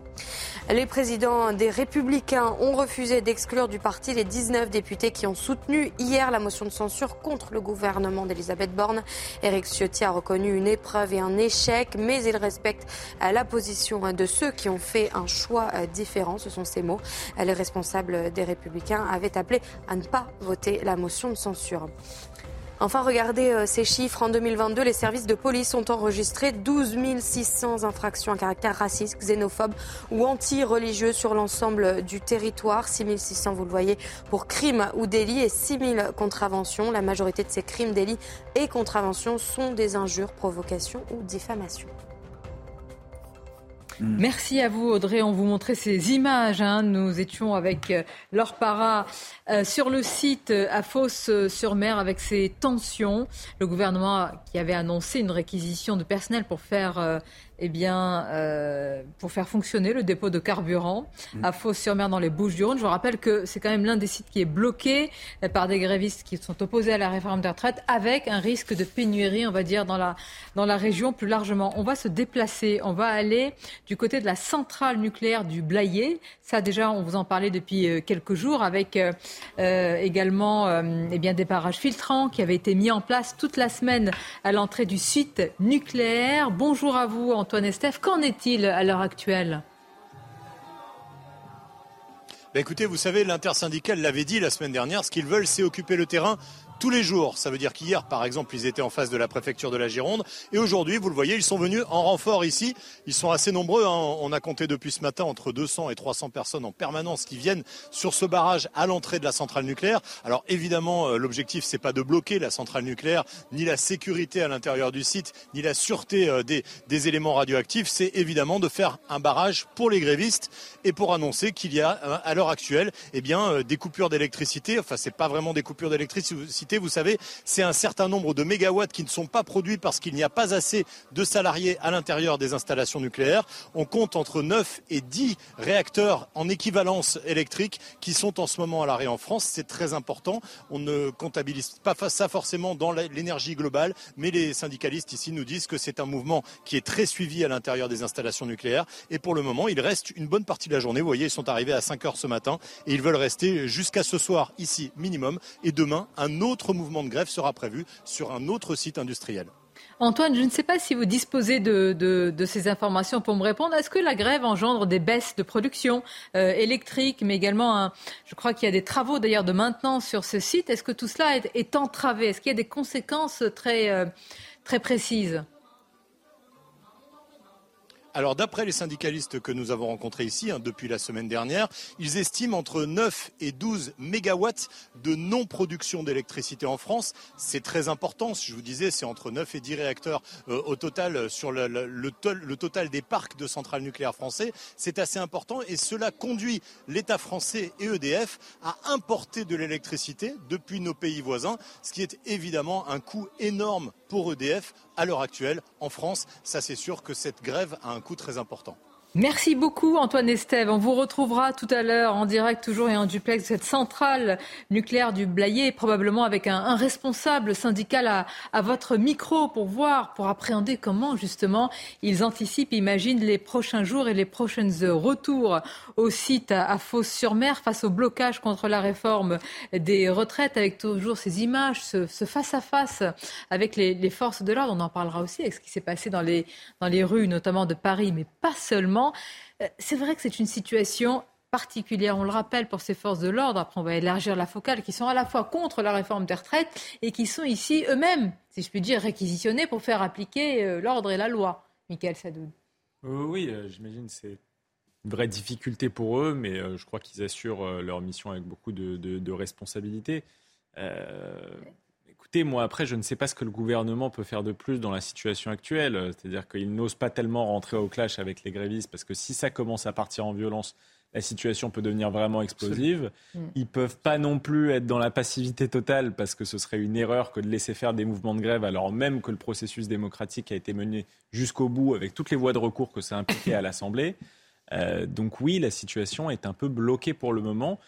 Les présidents des Républicains ont refusé d'exclure du parti les 19 députés qui ont soutenu hier la motion de censure contre le gouvernement d'Elisabeth Borne. Éric Ciotti a reconnu une épreuve et un échec, mais il respecte la position de ceux qui ont fait un choix différent. Ce sont ces mots. Les responsables des Républicains avaient appelé à ne pas voter la motion de censure. Enfin, regardez euh, ces chiffres. En 2022, les services de police ont enregistré 12 600 infractions à caractère raciste, xénophobe ou anti-religieux sur l'ensemble du territoire. 6 600, vous le voyez, pour crimes ou délits et 6 000 contraventions. La majorité de ces crimes, délits et contraventions sont des injures, provocations ou diffamations. Mm. Merci à vous, Audrey. On vous montrait ces images. Hein. Nous étions avec euh, Laure Para euh, sur le site euh, à Fos-sur-Mer avec ces tensions. Le gouvernement qui avait annoncé une réquisition de personnel pour faire eh bien, euh, pour faire fonctionner le dépôt de carburant à mm. Fos-sur-Mer dans les Bouches-du-Rhône. Je vous rappelle que c'est quand même l'un des sites qui est bloqué par des grévistes qui sont opposés à la réforme des retraites, avec un risque de pénurie, on va dire, dans la, dans la région plus largement. On va se déplacer, on va aller du côté de la centrale nucléaire du Blayet. Ça, déjà, on vous en parlait depuis euh, quelques jours, avec euh, également eh bien, des barrages filtrants qui avaient été mis en place toute la semaine à l'entrée du site nucléaire. Bonjour à vous, Antoine Qu'en est-il à l'heure actuelle? Bah, écoutez, vous savez, l'intersyndicale l'avait dit la semaine dernière, ce qu'ils veulent, c'est occuper le terrain tous les jours. Ça veut dire qu'hier, par exemple, ils étaient en face de la préfecture de la Gironde. Et aujourd'hui, vous le voyez, ils sont venus en renfort ici. Ils sont assez nombreux. Hein. On a compté depuis ce matin entre 200 et 300 personnes en permanence qui viennent sur ce barrage à l'entrée de la centrale nucléaire. Alors évidemment, euh, l'objectif, c'est pas de bloquer la centrale nucléaire, ni la sécurité à l'intérieur du site, ni la sûreté euh, des, des éléments radioactifs. C'est évidemment de faire un barrage pour les grévistes et pour annoncer qu'il y a euh, à l'heure actuelle eh bien, des coupures d'électricité. Enfin, c'est pas vraiment des coupures d'électricité vous savez, c'est un certain nombre de mégawatts qui ne sont pas produits parce qu'il n'y a pas assez de salariés à l'intérieur des installations nucléaires. On compte entre 9 et 10 réacteurs en équivalence électrique qui sont en ce moment à l'arrêt en France. C'est très important. On ne comptabilise pas ça forcément dans l'énergie globale, mais les syndicalistes ici nous disent que c'est un mouvement qui est très suivi à l'intérieur des installations nucléaires. Et pour le moment, il reste une bonne partie de la journée. Vous voyez, ils sont arrivés à 5 heures ce matin et ils veulent rester jusqu'à ce soir ici minimum. Et demain, un autre mouvement de grève sera prévu sur un autre site industriel. Antoine, je ne sais pas si vous disposez de, ces informations pour me répondre. Est-ce que la grève engendre des baisses de production euh, électrique, mais également, je crois qu'il y a des travaux d'ailleurs de maintenance sur ce site. Est-ce que tout cela est, entravé? Est-ce qu'il y a des conséquences très, euh, très précises? Alors d'après les syndicalistes que nous avons rencontrés ici hein, depuis la semaine dernière, ils estiment entre 9 et 12 mégawatts de non-production d'électricité en France. C'est très important, je vous disais, c'est entre 9 et 10 réacteurs euh, au total sur le, le, total des parcs de centrales nucléaires français. C'est assez important et cela conduit l'État français et EDF à importer de l'électricité depuis nos pays voisins, ce qui est évidemment un coût énorme pour EDF à l'heure actuelle en France. Ça c'est sûr que cette grève a un coût très important. Merci beaucoup Antoine Estève. On vous retrouvera tout à l'heure en direct toujours et en duplex de cette centrale nucléaire du Blayet, probablement avec un, responsable syndical à, votre micro pour voir, pour appréhender comment justement ils anticipent, imaginent les prochains jours et les prochaines retours au site à, à Fos-sur-Mer face au blocage contre la réforme des retraites, avec toujours ces images, ce, face-à-face avec les, les forces de l'ordre. On en parlera aussi avec ce qui s'est passé dans les, dans les rues, notamment de Paris, mais pas seulement. Euh, c'est vrai que c'est une situation particulière, on le rappelle, pour ces forces de l'ordre. Après, on va élargir la focale, qui sont à la fois contre la réforme des retraites et qui sont ici eux-mêmes, si je puis dire, réquisitionnés pour faire appliquer euh, l'ordre et la loi. Michael Sadoud. Euh, oui, j'imagine c'est une vraie difficulté pour eux, mais je crois qu'ils assurent leur mission avec beaucoup de, de, de responsabilité Écoutez, moi après, je ne sais pas ce que le gouvernement peut faire de plus dans la situation actuelle. C'est-à-dire qu'il n'ose pas tellement rentrer au clash avec les grévistes parce que si ça commence à partir en violence, la situation peut devenir vraiment explosive. Mm. Ils peuvent pas non plus être dans la passivité totale parce que ce serait une erreur que de laisser faire des mouvements de grève alors même que le processus démocratique a été mené jusqu'au bout avec toutes les voies de recours que ça impliquait à l'Assemblée. Euh, donc oui, la situation est un peu bloquée pour le moment.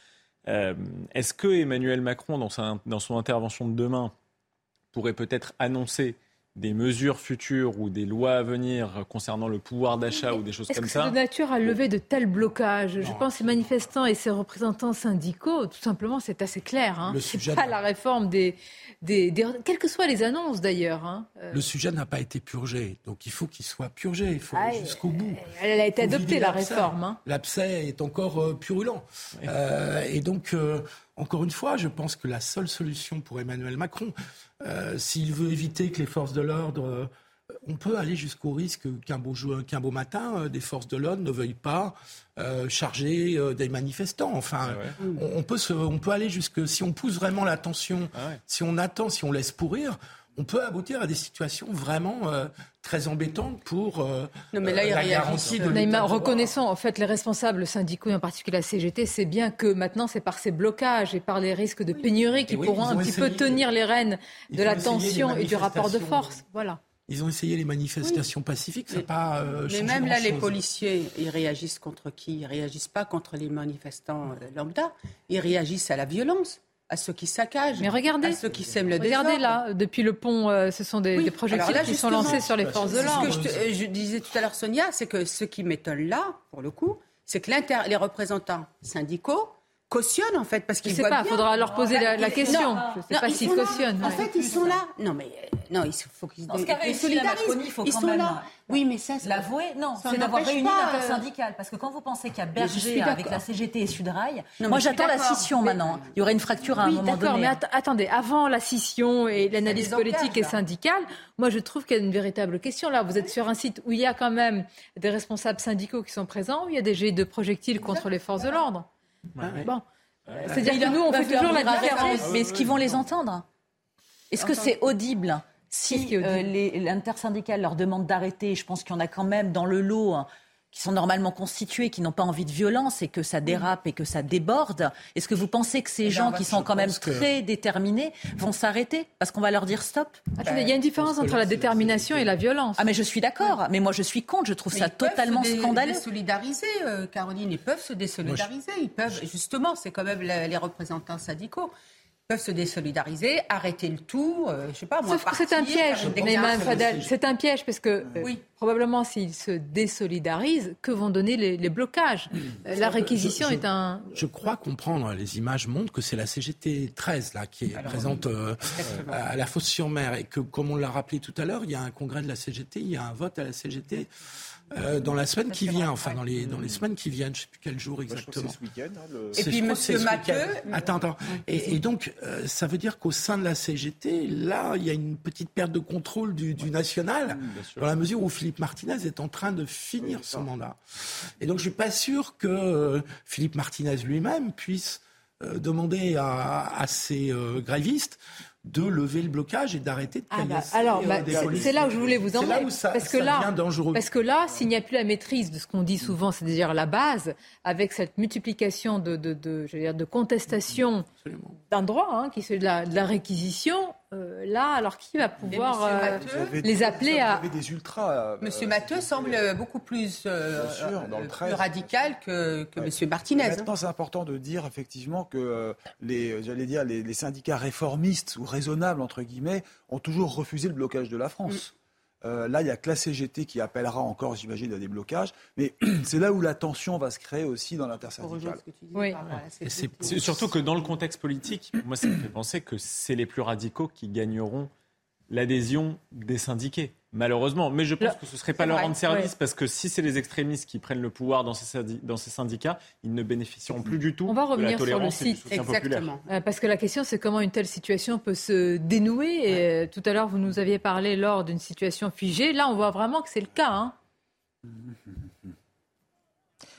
Euh, est-ce que Emmanuel Macron, dans, dans son intervention de demain, pourrait peut-être annoncer des mesures futures ou des lois à venir concernant le pouvoir d'achat ou des choses comme ça. Est-ce que de nature à lever de tels blocages? Je pense que les manifestants et ces représentants syndicaux, tout simplement, c'est assez clair. Hein. C'est pas la réforme des, des, Quelles que soient les annonces d'ailleurs. Hein. Euh. Le sujet n'a pas été purgé, donc il faut qu'il soit purgé, il faut aller jusqu'au bout. Elle a été adoptée, la réforme. Hein. L'abcès est encore euh, purulent. Euh, et donc, encore une fois, je pense que la seule solution pour Emmanuel Macron, euh, s'il veut éviter que les forces de l'ordre euh, on peut aller jusqu'au risque qu'un beau, qu'un beau matin, euh, des forces de l'ordre ne veuillent pas charger des manifestants. Enfin, ah on, peut on peut aller jusque si on pousse vraiment la tension, ah si on attend, si on laisse pourrir, on peut aboutir à des situations vraiment très embêtantes pour non, mais là, il la garantie de Reconnaissant en fait les responsables syndicaux, et en particulier la CGT, c'est bien que maintenant c'est par ces blocages et par les risques de pénurie qui pourront un petit peu tenir les rênes de la tension et du rapport de force. Voilà. Ils ont essayé les manifestations pacifiques, ça n'a pas euh, Mais même là, les policiers, ils réagissent contre qui? Ils réagissent pas contre les manifestants euh, lambda, ils réagissent à la violence à ceux qui saccagent, Mais regardez, à ceux qui sèment le Regardez là, depuis le pont, euh, ce sont des, projectiles qui sont lancés sur les forces de l'ordre. Ce que je, je, disais tout à l'heure, Sonia, c'est que ce qui m'étonne là, pour le coup, c'est que les représentants syndicaux cautionnent en fait parce qu'ils voient pas, il faudra leur poser la, question. Non, je sais pas s'ils cautionnent. En fait, ils sont là. Non, mais euh, non, il faut qu'ils se solidarisent. Il faut quand même là. Oui, mais ça, l'avouer, non, c'est d'avoir réuni l'intersyndicale. Parce que quand vous pensez qu'il y a Berger avec la CGT et Sudrail, moi j'attends la scission maintenant. Il y aurait une fracture à un moment donné. D'accord, mais attendez, avant la scission et l'analyse politique et syndicale, moi je trouve qu'il y a une véritable question là. Vous êtes sur un site où il y a quand même des responsables syndicaux qui sont présents, où il y a des jets de projectiles contre les forces de l'ordre. Bon. C'est-à-dire que nous, on fait toujours la différence. Mais est-ce qu'ils vont les entendre. Est-ce que c'est audible si euh, l'intersyndicale leur demande d'arrêter Je pense qu'il y en a quand même dans le lot hein, qui sont normalement constitués, qui n'ont pas envie de violence et que ça dérape et que ça déborde. Est-ce que vous pensez que ces eh gens qui sont quand même très déterminés vont s'arrêter parce qu'on va leur dire stop? Il y a une différence entre la détermination et la violence. Ah mais je suis d'accord, mais moi je suis contre, je trouve ça totalement scandaleux. Ils peuvent se désolidariser, euh, Caroline, ils peuvent se désolidariser, ils peuvent, justement, c'est quand même les représentants syndicaux peuvent se désolidariser, arrêter le tout, euh, je sais pas, moi, c'est un piège, c'est un piège parce que euh, oui. probablement s'ils se désolidarisent, que vont donner les, blocages euh, La réquisition est un. Je crois comprendre, les images montrent que c'est la CGT 13 là qui est présente à la Fosse-sur-Mer et que, comme on l'a rappelé tout à l'heure, il y a un congrès de la CGT, il y a un vote à la CGT. Euh, dans la semaine qui vient, enfin dans les, dans les semaines qui viennent, je ne sais plus quel jour exactement. Hein, et puis Monsieur Mathieu. Attends, attends. Et, donc, euh, ça veut dire qu'au sein de la CGT, là, il y a une petite perte de contrôle du, national, dans la mesure où Philippe Martinez est en train de finir son mandat. Et donc, je ne suis pas sûr que euh, Philippe Martinez lui-même puisse demander à, à ses grévistes de lever le blocage et d'arrêter de ah bah, alors, euh, bah, c'est là où je voulais vous emmener. parce que là, Parce que là, s'il n'y a plus la maîtrise de ce qu'on dit souvent, c'est-à-dire la base, avec cette multiplication de, de, de, dire, de contestations d'un droit, hein, qui est de la, de la réquisition, euh, là, alors qui va pouvoir euh, les appeler à... des ultras. Monsieur Matteux semble beaucoup plus, radical que, que Monsieur Martinez. Maintenant, c'est important de dire effectivement que les, j'allais dire, les, les syndicats réformistes ou raisonnables, entre guillemets, ont toujours refusé le blocage de la France. Mm. Euh, là, il y a que la CGT qui appellera encore, j'imagine, à des blocages. Mais c'est là où la tension va se créer aussi dans l'intersyndicale. Oui. C'est surtout que dans le contexte politique, moi, ça me fait penser que c'est les plus radicaux qui gagneront l'adhésion des syndiqués malheureusement. Mais je pense que ce ne serait pas leur rendre service parce que si c'est les extrémistes qui prennent le pouvoir dans ces, dans ces syndicats, ils ne bénéficieront plus du tout On va revenir sur le site. Exactement. Euh, parce que la question, c'est comment une telle situation peut se dénouer. Et euh, tout à l'heure, vous nous aviez parlé lors d'une situation figée. Là, on voit vraiment que c'est le cas. Hein.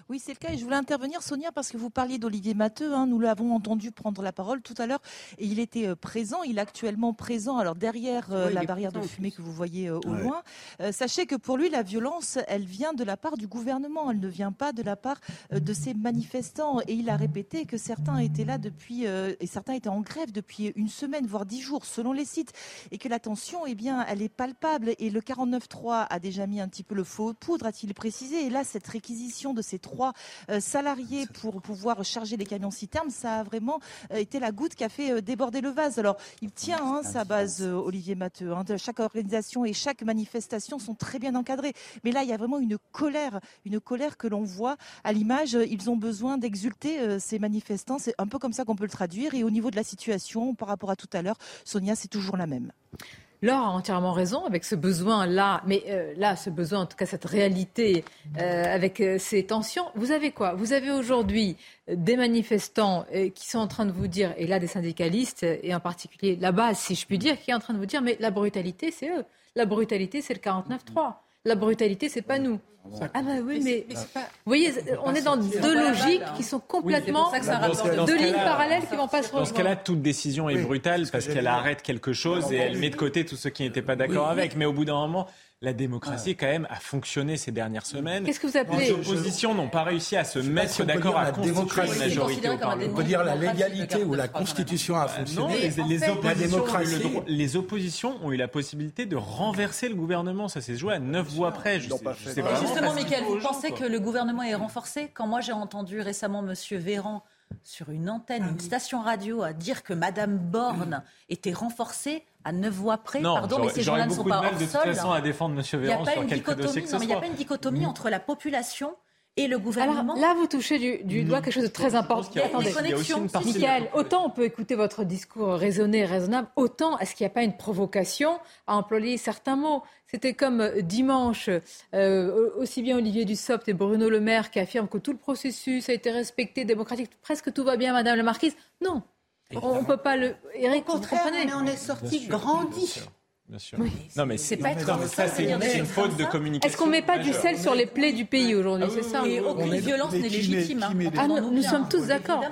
Oui, c'est le cas. Et je voulais intervenir, Sonia, parce que vous parliez d'Olivier Matteux. Hein, nous l'avons entendu prendre la parole tout à l'heure. Et il était euh, présent. Il est actuellement présent. Alors, derrière euh, la barrière de fumée que vous voyez euh, au loin. sachez que pour lui, la violence, elle vient de la part du gouvernement. Elle ne vient pas de la part de ces manifestants. Et il a répété que certains étaient là depuis, et certains étaient en grève depuis une semaine, voire dix jours, selon les sites. Et que la tension, eh bien, elle est palpable. Et le 49.3 a déjà mis un petit peu le faux poudre, a-t-il précisé. Et là, cette réquisition de ces trois euh, salariés pour pouvoir charger les camions citernes, ça a vraiment euh, été la goutte qui a fait euh, déborder le vase. Alors, il tient hein, sa base, Olivier Matteux. Hein, chaque organisation et chaque manifestation sont très bien encadrées. Mais là, il y a vraiment une colère, une colère que l'on voit à l'image. Ils ont besoin d'exulter ces manifestants. C'est un peu comme ça qu'on peut le traduire. Et au niveau de la situation, par rapport à tout à l'heure, Sonia, c'est toujours la même. Laure a entièrement raison avec ce besoin-là, mais euh, là, ce besoin, en tout cas cette réalité euh, avec euh, ces tensions. Vous avez quoi? Vous avez aujourd'hui des manifestants qui sont en train de vous dire, et là des syndicalistes, et en particulier la base, si je puis dire, qui est en train de vous dire, mais la brutalité, c'est eux. La brutalité, c'est le 49-3. La brutalité, c'est pas nous. Ah bah oui, mais, vous voyez, on est dans deux logiques qui sont complètement deux lignes parallèles qui vont pas se rejoindre. Dans ce cas-là, toute décision est brutale parce qu'elle arrête quelque chose et elle met de côté tous ceux qui n'étaient pas d'accord avec. Mais au bout d'un moment, la démocratie, quand même, a fonctionné ces dernières semaines. Qu'est-ce que vous appelez Les oppositions n'ont pas réussi à se mettre d'accord à constituer une majorité au Parlement. On peut dire la légalité ou la Constitution a fonctionné. Non, les, oppositions les, oppositions ont eu la possibilité de renverser le gouvernement. Ça s'est joué à neuf voix près. Je sais, justement, Michael, vous pensez que le gouvernement est renforcé? Quand moi j'ai entendu récemment M. Véran sur une antenne, une station radio, à dire que Madame Borne était renforcée à neuf voix près. Pardon, mais ces gens-là ne sont pas hors sol. De toute façon, à défendre M. Véran sur quelques dossiers que Non, mais il n'y a pas une dichotomie entre la population et le gouvernement. Alors là, vous touchez du, doigt quelque chose de très important. Il y a, Attendez, connexions. Michael, autant on peut écouter votre discours raisonné, raisonnable, autant est-ce qu'il n'y a pas une provocation à employer certains mots? C'était comme euh, dimanche, euh, aussi bien Olivier Dussopt et Bruno Le Maire qui affirment que tout le processus a été respecté, démocratique, presque tout va bien, Madame la Marquise. Non, on ne peut pas le. Eric, Au contraire, mais on est sorti grandi. Bien sûr. Non, mais c'est pas ça, c'est une, faute de communication. Est-ce qu'on met pas du sel sur les plaies du pays aujourd'hui C'est ça. Et aucune violence n'est légitime. Hein. Ah, nous, sommes tous d'accord.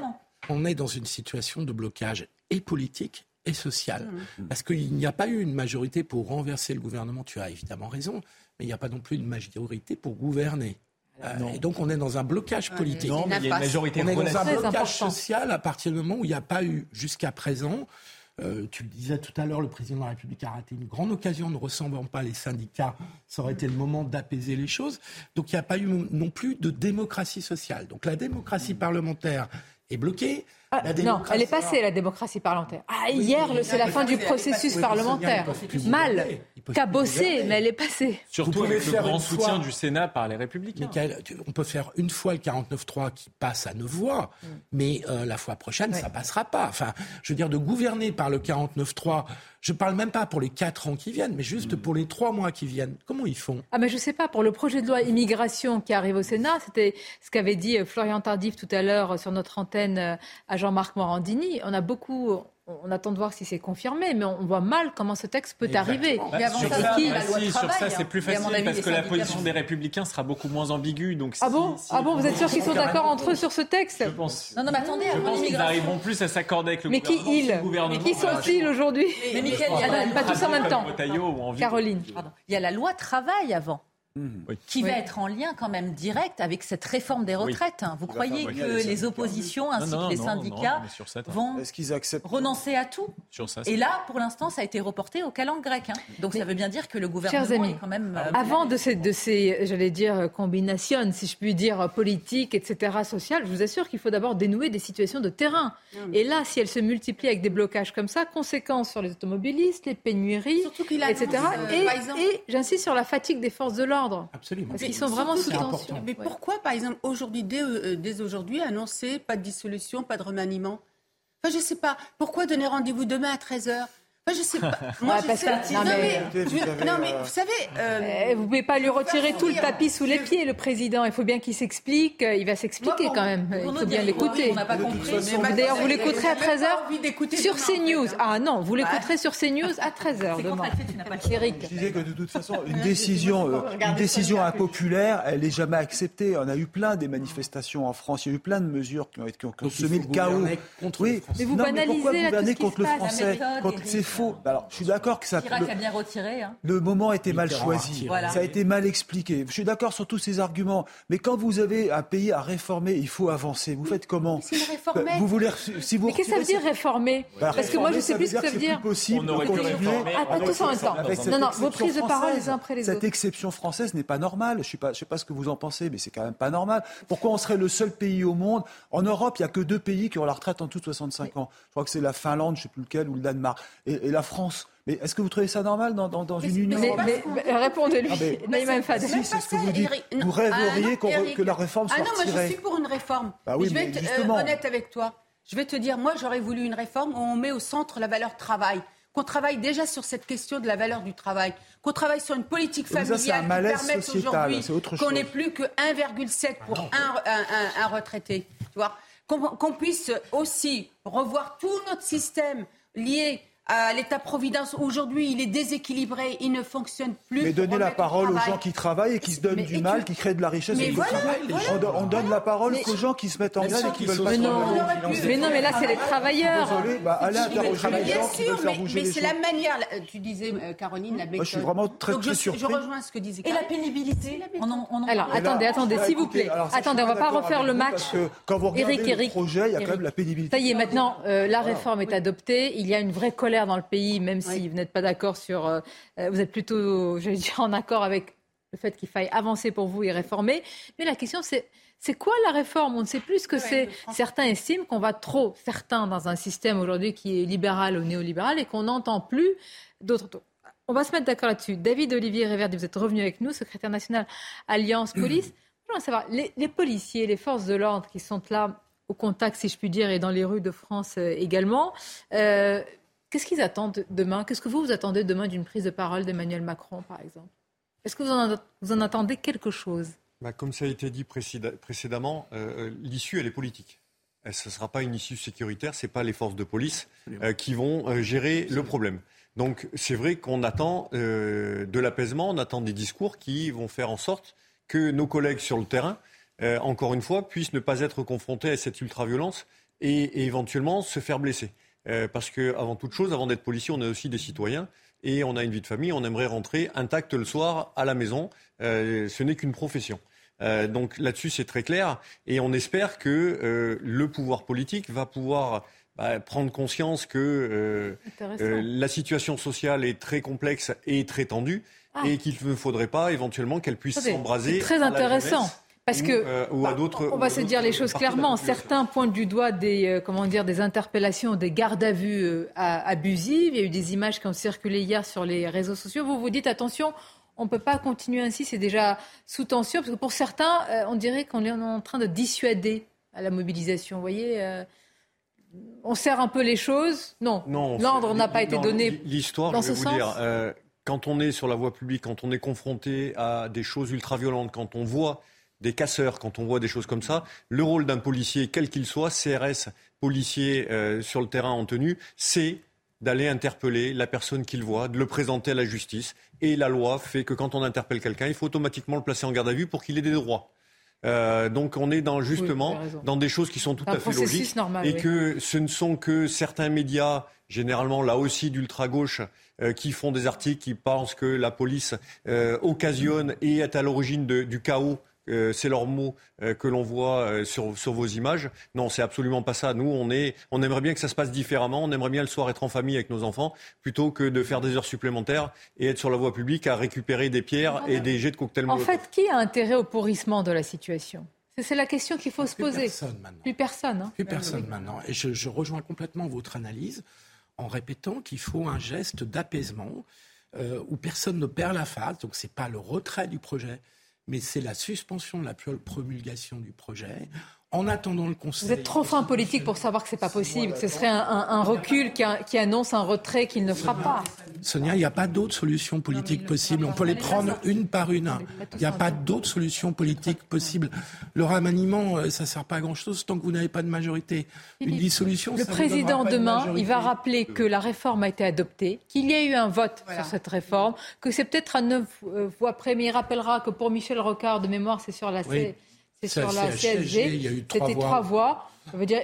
On est dans une situation de blocage et politique et social. Mmh. Parce qu'il n'y a pas eu une majorité pour renverser le gouvernement. Tu as évidemment raison, mais il n'y a pas non plus une majorité pour gouverner. Euh, et donc on est dans un blocage politique. Non, mais il y a une majorité on est dans un blocage social à partir du moment où il n'y a pas eu jusqu'à présent euh, tu le disais tout à l'heure, le président de la République a raté une grande occasion, ne ressemblant pas les syndicats. Ça aurait été le moment d'apaiser les choses. Donc il n'y a pas eu non plus de démocratie sociale. Donc la démocratie parlementaire est bloquée. Ah, non, elle est passée, la démocratie parlementaire. Ah, hier, c'est la fin du processus parlementaire. Mal, cabossé, mais elle est passée. Surtout avec le grand soutien du Sénat par les Républicains. on peut faire une fois le 49-3 qui passe à neuf voix, mm. mais euh, la fois prochaine, ça passera pas. Enfin, je veux dire, de gouverner par le 49-3 je ne parle même pas pour les quatre ans qui viennent, mais juste mm. pour les trois mois qui viennent. Comment ils font? Ah mais je sais pas. Pour le projet de loi immigration qui arrive au Sénat, c'était ce qu'avait dit euh, Florian Tardif tout à l'heure sur notre antenne euh, à Jean-Marc Morandini. On a beaucoup on attend de voir si c'est confirmé, mais on voit mal comment ce texte peut arriver. Bah, sur, ça, sur ça, c'est plus facile parce que la position des Républicains sera beaucoup moins ambiguë. Donc ah bon, ah bon vous êtes sûr qu'ils sont d'accord entre eux sur ce texte Je pense. Non, non, mais attendez, je pense qu'ils n'arriveront plus à s'accorder avec le mais gouvernement. Qui ils Mais qui sont-ils aujourd'hui Mais Michael, il y a pas tous en même temps. Caroline. Il y a la loi travail avant. Mmh. qui va être en lien quand même direct avec cette réforme des retraites. Hein. Vous croyez que les oppositions ainsi que les syndicats vont renoncer à tout Et là, pour l'instant, ça a été reporté au calendes grec. Hein. Donc ça veut bien dire que le gouvernement est quand même... Euh, avant de ces, de ces j'allais dire, combinations, si je puis dire, politiques, etc., sociales, je vous assure qu'il faut d'abord dénouer des situations de terrain. Et là, si elles se multiplient avec des blocages comme ça, conséquences sur les automobilistes, les pénuries, etc. Euh, et, et j'insiste sur la fatigue des forces de l'ordre Absolument. Parce qu'ils sont vraiment sous tension. Mais pourquoi, par exemple, aujourd'hui, dès, euh, dès aujourd'hui, annoncer pas de dissolution, pas de remaniement? Enfin, je ne sais pas. Pourquoi donner rendez-vous demain à 13h je sais pas. Moi, Ouais, parce sais- que- non, mais, mais- je- non, mais vous savez. euh, Eh, Vous pouvez pas lui retirer tout le tapis sous les pieds, le président. Il faut bien qu'il s'explique. Euh, Il va s'expliquer quand même. Il faut bien l'écouter. D'ailleurs, vous l'écouterez à J'ai même 13h pas envie d'écouter sur CNews. Ah non, vous l'écouterez sur CNews à 13h demain. Eric. Je disais que de toute façon, une décision, euh, une décision impopulaire, elle n'est jamais acceptée. On a eu plein des manifestations en France. Il y a eu plein de mesures qui ont, semé le chaos. Mais vous non, banalisez, pourquoi là, tout gouverner ce qui contre se le passe, C'est faux. Alors, je suis d'accord que ça. Chirac le- a bien retiré. Hein. Le moment a été mal choisi. Voilà. Ça a été mal expliqué. Je suis d'accord sur tous ces arguments. Mais quand vous avez un pays à réformer, il faut avancer. Vous faites comment? C'est le réformer. Vous voulez si vous Mais qu'est-ce que ça veut dire réformer? Bah, Parce que moi, je réformer, sais plus ce que ça veut c'est dire. plus possible On Attends, avec tous en même cette- temps. cette Non, non, vos exception prises de parole française. les uns après les Cette autres. exception française n'est pas normale. Je je sais pas ce que vous en pensez, mais c'est quand même pas normal. Pourquoi on serait le seul pays au monde? En Europe, il y a que deux pays qui ont la retraite en tout de 65 ans. Je crois que c'est la Finlande, je sais plus lequel, ou le Danemark, et, et la France. Mais est-ce que vous trouvez ça normal dans, dans- dans une union Mais, mais- mais répondez-lui. Ah, mais- Naïma Mfad. Si, c'est ce que vous dites. Vous rêveriez Ah, re- que la réforme soit Ah non, moi je suis pour une réforme. Bah oui, je vais mais être euh, honnête avec toi. Je vais te dire, moi j'aurais voulu une réforme où on met au centre la valeur travail. Qu'on travaille déjà sur cette question de la valeur du travail, qu'on travaille sur une politique Mais ça, familiale un qui permette sociétal, aujourd'hui qu'on n'ait plus que 1,7 pour un, un- un- un retraité. Tu vois? Qu'on qu'on puisse aussi revoir tout notre système lié à l'État-providence. Aujourd'hui, il est déséquilibré, il ne fonctionne plus. Mais donner la parole aux gens qui travaillent et qui se donnent Mais- du mal, tu- qui créent de la richesse. Mais et qui voilà, voilà. on, on donne la parole Mais- qu'aux gens qui se mettent en grève et qui veulent pas Mais non, mais non, mais là, c'est les travailleurs. Désolé, bah, allez interroger Mais les bien gens qui sûr, veulent faire mais, bouger mais les c'est la manière. là, Tu disais, euh, Caroline, la méthode. Moi, je suis vraiment très, très suis- je surpris. rejoins ce que disait Et la pénibilité Alors, attendez, attendez, Ah, s'il vous plaît. Attendez, on suis va pas refaire le match. Parce que quand vous regardez le projet, il y a quand même la pénibilité. Ça y est, maintenant, euh, la réforme est adoptée. Il y a une vraie colère dans le pays, même si vous n'êtes pas d'accord sur. euh, euh, vous êtes plutôt, j'allais dire, en accord avec le fait qu'il faille avancer pour vous et réformer. Mais la question, c'est. C'est quoi la réforme? On ne sait plus ce que Ouais, c'est. Certains estiment qu'on va trop, certains dans un système aujourd'hui qui est libéral ou néolibéral et qu'on n'entend plus d'autres. On va se mettre d'accord là-dessus. David Olivier Réverdi, vous êtes revenu avec nous, secrétaire national Alliance Police. Je voudrais savoir, les, les policiers, les forces de l'ordre qui sont là au contact, si je puis dire, et dans les rues de France euh, également, euh, qu'est-ce qu'ils attendent demain? Qu'est-ce que vous, vous attendez demain d'une prise de parole d'Emmanuel Macron, par exemple? Est-ce que vous en, vous en attendez quelque chose? Bah, comme ça a été dit précédemment, euh, l'issue, elle est politique. Euh, Ce ne sera pas une issue sécuritaire, ce n'est pas les forces de police euh, qui vont euh, gérer le problème. Donc c'est vrai qu'on attend euh, de l'apaisement, on attend des discours qui vont faire en sorte que nos collègues sur le terrain, euh, encore une fois, puissent ne pas être confrontés à cette ultra-violence et, et éventuellement se faire blesser. Euh, parce que avant toute chose, avant d'être policier, on est aussi des citoyens et on a une vie de famille. On aimerait rentrer intact le soir à la maison. Euh, ce n'est qu'une profession. Euh, donc là-dessus, c'est très clair. Et on espère que euh, le pouvoir politique va pouvoir bah, prendre conscience que euh, euh, la situation sociale est très complexe et très tendue Ah. et qu'il ne faudrait pas éventuellement qu'elle puisse s'embraser. C'est très à la intéressant. Parce ou, que euh, ou à d'autres. on va se dire les choses clairement. Certains pointent du doigt des euh, comment dire des interpellations, des gardes à vue euh, à- abusives. Il y a eu des images qui ont circulé hier sur les réseaux sociaux. Vous vous dites attention. On ne peut pas continuer ainsi, c'est déjà sous tension, parce que pour certains, on dirait qu'on est en train de dissuader à la mobilisation. Vous voyez, on serre un peu les choses. Non, Non, l'ordre n'a pas été donné. L'histoire, je vais vous sens. dire, euh, quand on est sur la voie publique, quand on est confronté à des choses ultra-violentes, quand on voit des casseurs, quand on voit des choses comme ça, le rôle d'un policier, quel qu'il soit, CRS, policier euh, sur le terrain en tenue, c'est d'aller interpeller la personne qu'il voit, de le présenter à la justice. Et la loi fait que quand on interpelle quelqu'un, il faut automatiquement le placer en garde à vue pour qu'il ait des droits. Euh, donc on est dans justement dans des choses qui sont tout à fait logiques normal, et oui. que ce ne sont que certains médias, généralement là aussi d'ultra-gauche, euh, qui font des articles qui pensent que la police euh, occasionne et est à l'origine du chaos. Euh, c'est leur mot euh, que l'on voit euh, sur, sur vos images. Non, c'est absolument pas ça. Nous, on, est, on aimerait bien que ça se passe différemment. On aimerait bien le soir être en famille avec nos enfants plutôt que de faire des heures supplémentaires et être sur la voie publique à récupérer des pierres et des jets de cocktail En Molotov. fait, qui a intérêt au pourrissement de la situation? C'est- la question qu'il faut se Plus poser. personne maintenant. Plus personne. hein. Plus personne maintenant. Et je, je rejoins complètement votre analyse en répétant qu'il faut un geste d'apaisement euh, où personne ne perd la face. Donc c'est pas le retrait du projet, mais c'est la suspension de la pro- promulgation du projet en attendant le Conseil. Vous êtes trop fin politique pour savoir que c'est pas possible, que ce serait un, recul qui, annonce un retrait qu'il ne fera pas. Sonia, il n'y a pas d'autres solutions politiques possibles. On peut les prendre une par une. Il n'y a pas d'autres solutions politiques possibles. Le remaniement, euh, ça ne sert pas à grand-chose tant que vous n'avez pas de majorité. Une dissolution, Le président, demain, il va rappeler que la réforme a été adoptée, qu'il y a eu un vote sur cette réforme, que c'est peut-être à neuf euh, voix près, mais il rappellera que pour Michel Rocard, de mémoire, c'est sur la c'est sur la CSG. C'était trois voix. Ça veut dire,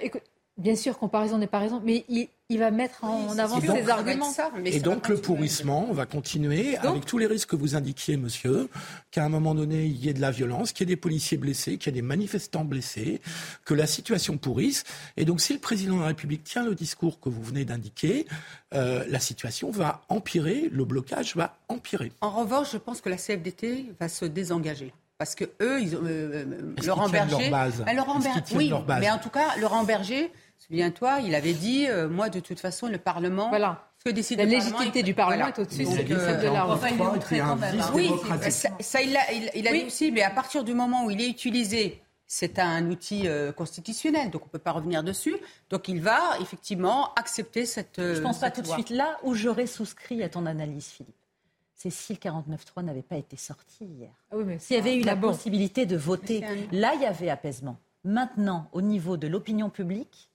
bien sûr, comparaison n'est pas raison, mais il, va mettre en avant ses arguments. et donc le pourrissement va continuer avec tous les risques que vous indiquiez, monsieur, qu'à un moment donné, il y ait de la violence, qu'il y ait des policiers blessés, qu'il y ait des manifestants blessés, que la situation pourrisse. Et donc si le président de la République tient le discours que vous venez d'indiquer, euh, la situation va empirer, le blocage va empirer. En revanche, je pense que la CFDT va se désengager parce que eux, ils ont, euh, euh Laurent Berger, ben, Laurent Berger, oui, mais en tout cas, Laurent Berger, souviens-toi, il avait dit, euh, moi, de toute façon, le Parlement. Voilà. Ce que décide la légitimité du Parlement est au-dessus de celle de la Oui, ça, il l'a il, a dit aussi, mais à partir du moment où il est utilisé c'est un outil euh, constitutionnel, donc on ne peut pas revenir dessus. Donc il va effectivement accepter cette. Je ne pense pas tout de suite là où j'aurais souscrit à ton analyse, Philippe c'est si le 49.3 n'avait pas été sorti hier. Ah S'il y avait eu la possibilité de voter, là, il y avait apaisement. Maintenant, au niveau de l'opinion publique,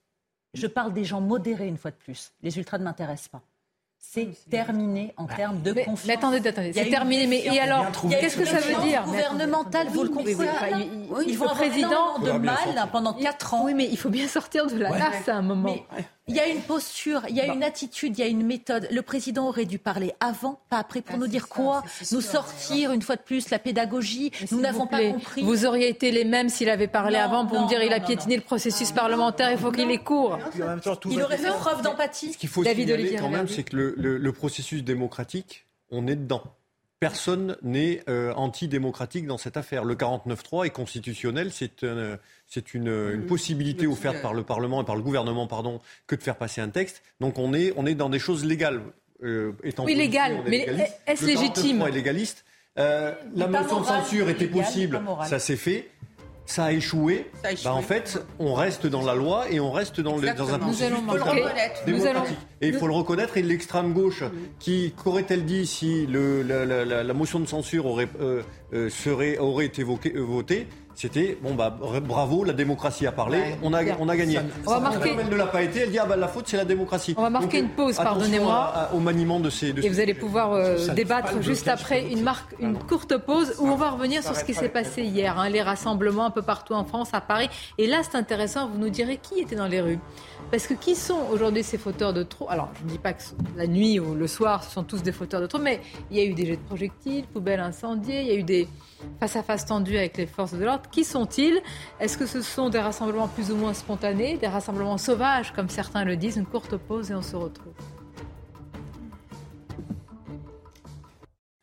je parle des gens modérés une fois de plus. Les ultras ne m'intéressent pas c'est terminé en termes de confiance. Mais attendez, attendez, c'est terminé. Mais et alors, qu'est-ce que ça veut dire? Gouvernemental, vous le comprenez. Il faut président de mal pendant 4 ans. Oui, mais il faut bien sortir de la glace à un moment. Il y a une posture, il y a bah. une attitude, il y a une méthode. Le président aurait dû parler avant, pas après, pour ah, nous dire quoi Nous sortir une fois de plus la pédagogie. Nous n'avons pas compris. Vous auriez été les mêmes s'il avait parlé avant pour me dire il a piétiné le processus parlementaire, il faut qu'il les court. Il aurait fait preuve d'empathie. Ce qu'il faut David signaler quand même, c'est que le processus démocratique, on est dedans personne n'est euh, antidémocratique dans cette affaire. Le 49-3 est constitutionnel, c'est une, possibilité offerte par le Parlement et par le gouvernement pardon, que de faire passer un texte. Donc on est, on est dans des choses légales. Euh, oui, légales, mais est-ce légitime Le est légaliste. Euh, la motion de censure était possible, ça s'est fait ça a échoué, bah, en fait, on reste dans la loi et on reste dans, dans un processus démocratique. Et il faut le reconnaître. Et l'extrême gauche, qui qu'aurait-elle dit si le, la, motion de censure aurait, euh, euh, serait, aurait été euh, votée c'était bon bah bravo, la démocratie a parlé, on a on a gagné. On va marquer. Elle ne l'a pas été, elle dit ah bah la faute c'est la démocratie. On va marquer une pause, pardonnez-moi. Au maniement de ces. Et vous allez pouvoir euh, débattre juste après une marque, une courte pause où on va revenir sur ce qui s'est passé hier, hein, les rassemblements un peu partout en France, à Paris. Et là c'est intéressant, vous nous direz qui était dans les rues. Parce que qui sont aujourd'hui ces fauteurs de troubles Alors, je ne dis pas que la nuit ou le soir, ce sont tous des fauteurs de troubles, mais il y a eu des jets de projectiles, poubelles incendiées, il y a eu des face-à-face tendus avec les forces de l'ordre. Qui sont-ils? Est-ce que ce sont des rassemblements plus ou moins spontanés, des rassemblements sauvages, comme certains le disent Une courte pause et on se retrouve?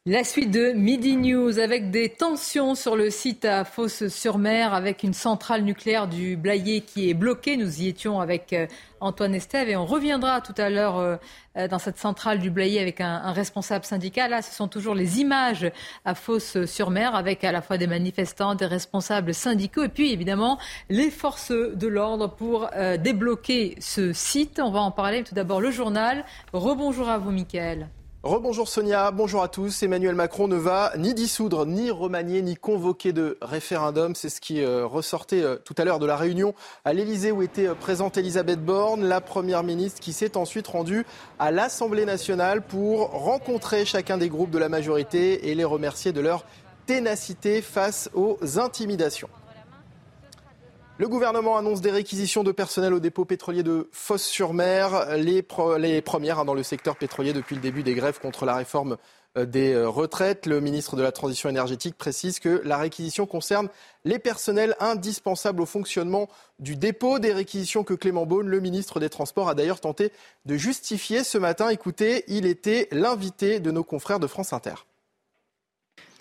La suite de Midi News avec des tensions sur le site à Fosse-sur-Mer avec une centrale nucléaire du Blayet qui est bloquée. Nous y étions avec euh, Antoine Estève et on reviendra tout à l'heure euh, euh, dans cette centrale du Blayet avec un, responsable syndical. Là, ce sont toujours les images à Fosse-sur-Mer avec à la fois des manifestants, des responsables syndicaux et puis évidemment les forces de l'ordre pour débloquer ce site. On va en parler. Tout d'abord le journal. Rebonjour à vous, Mickaël. Rebonjour Sonia, bonjour à tous. Emmanuel Macron ne va ni dissoudre, ni remanier, ni convoquer de référendum. C'est ce qui euh, ressortait euh, tout à l'heure de la réunion à l'Elysée où était euh, présente Elisabeth Borne, la première ministre qui s'est ensuite rendue à l'Assemblée nationale pour rencontrer chacun des groupes de la majorité et les remercier de leur ténacité face aux intimidations. Le gouvernement annonce des réquisitions de personnel au dépôt pétrolier de Fosse-sur-Mer, les, premières hein, dans le secteur pétrolier depuis le début des grèves contre la réforme euh, des euh, retraites. Le ministre de la Transition énergétique précise que la réquisition concerne les personnels indispensables au fonctionnement du dépôt. Des réquisitions que Clément Beaune, le ministre des Transports, a d'ailleurs tenté de justifier ce matin. Écoutez, il était l'invité de nos confrères de France Inter.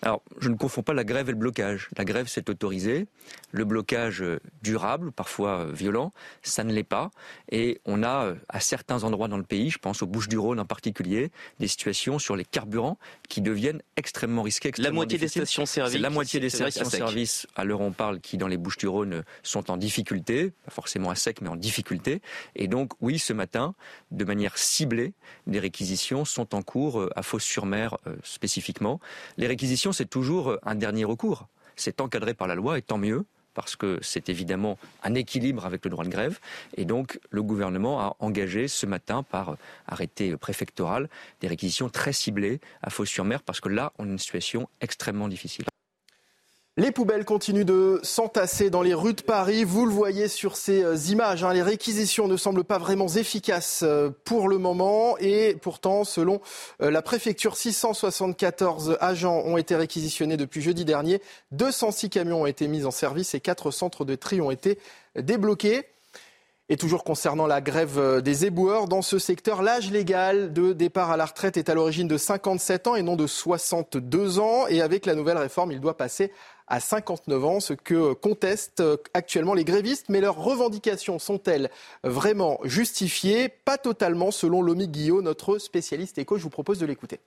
Alors, je ne confonds pas la grève et le blocage. La grève, c'est autorisé. Le blocage euh, durable, parfois euh, violent, ça ne l'est pas. Et on a, euh, à certains endroits dans le pays, je pense aux Bouches-du-Rhône en particulier, des situations sur les carburants qui deviennent extrêmement risquées. la moitié des stations-service. La moitié des stations-service, à l'heure on parle, qui dans les Bouches-du-Rhône sont en difficulté, pas forcément à sec, mais en difficulté. Et donc, oui, ce matin, de manière ciblée, des réquisitions sont en cours à Fos-sur-Mer spécifiquement. Les réquisitions c'est toujours un dernier recours. C'est encadré par la loi et tant mieux parce que c'est évidemment un équilibre avec le droit de grève. Et donc, le gouvernement a engagé ce matin, par arrêté préfectoral, des réquisitions très ciblées à Fos-sur-Mer, parce que là, on a une situation extrêmement difficile. Les poubelles continuent de s'entasser dans les rues de Paris. Vous le voyez sur ces euh, images. Hein. Les réquisitions ne semblent pas vraiment efficaces euh, pour le moment. Et pourtant, selon euh, la préfecture, 674 agents ont été réquisitionnés depuis jeudi dernier. 206 camions ont été mis en service et 4 centres de tri ont été débloqués. Et toujours concernant la grève des éboueurs, dans ce secteur, l'âge légal de départ à la retraite est à l'origine de 57 ans et non de 62 ans. Et avec la nouvelle réforme, il doit passer à 59 ans, ce que contestent actuellement les grévistes. Mais leurs revendications sont-elles vraiment justifiées? Pas totalement, selon Lomi Guillot, notre spécialiste éco. Je vous propose de l'écouter.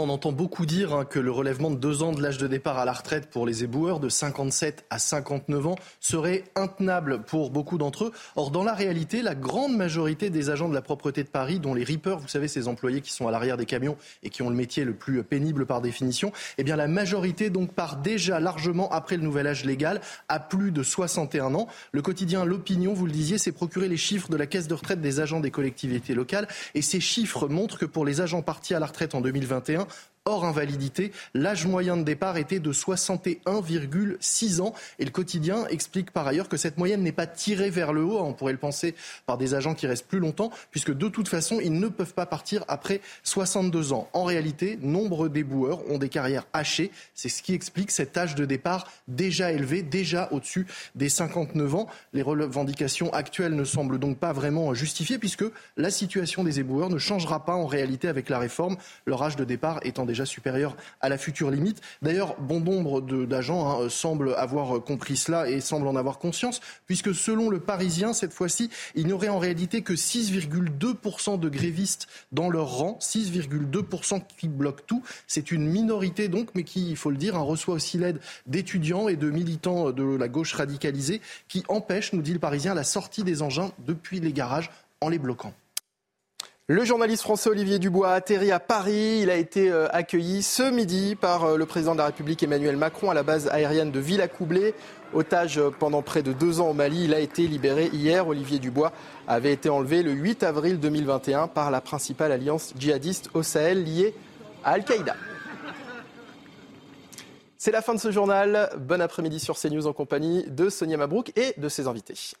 On entend beaucoup dire hein, que le relèvement de deux ans de l'âge de départ à la retraite pour les éboueurs de 57 à 59 ans serait intenable pour beaucoup d'entre eux. Or, dans la réalité, la grande majorité des agents de la propreté de Paris, dont les reapers, vous savez, ces employés qui sont à l'arrière des camions et qui ont le métier le plus pénible par définition, eh bien la majorité donc part déjà largement après le nouvel âge légal à plus de 61 ans. Le quotidien L'Opinion, vous le disiez, s'est procuré les chiffres de la caisse de retraite des agents des collectivités locales et ces chiffres montrent que pour les agents partis à la retraite en 2021, hors invalidité. L'âge moyen de départ était de 61,6 ans. Et le quotidien explique par ailleurs que cette moyenne n'est pas tirée vers le haut, on pourrait le penser, par des agents qui restent plus longtemps, puisque de toute façon, ils ne peuvent pas partir après 62 ans. En réalité, nombre d'éboueurs ont des carrières hachées. C'est ce qui explique cet âge de départ déjà élevé, déjà au-dessus des 59 ans. Les revendications actuelles ne semblent donc pas vraiment justifiées, puisque la situation des éboueurs ne changera pas en réalité avec la réforme, leur âge de départ étant déjà supérieure à la future limite. D'ailleurs, bon nombre d'agents hein, semblent avoir compris cela et semblent en avoir conscience, puisque selon le Parisien, cette fois-ci, il n'y aurait en réalité que 6,2% de grévistes dans leur rang, 6,2% qui bloquent tout. C'est une minorité donc, mais qui, il faut le dire, hein, reçoit aussi l'aide d'étudiants et de militants de la gauche radicalisée qui empêchent, nous dit le Parisien, la sortie des engins depuis les garages en les bloquant. Le journaliste français Olivier Dubois a atterri à Paris. Il a été euh, accueilli ce midi par euh, le président de la République Emmanuel Macron à la base aérienne de Villacoublay. Otage euh, pendant près de deux ans au Mali, il a été libéré hier. Olivier Dubois avait été enlevé le 8 avril 2021 par la principale alliance djihadiste au Sahel liée à Al-Qaïda. C'est la fin de ce journal. Bon après-midi sur CNews en compagnie de Sonia Mabrouk et de ses invités.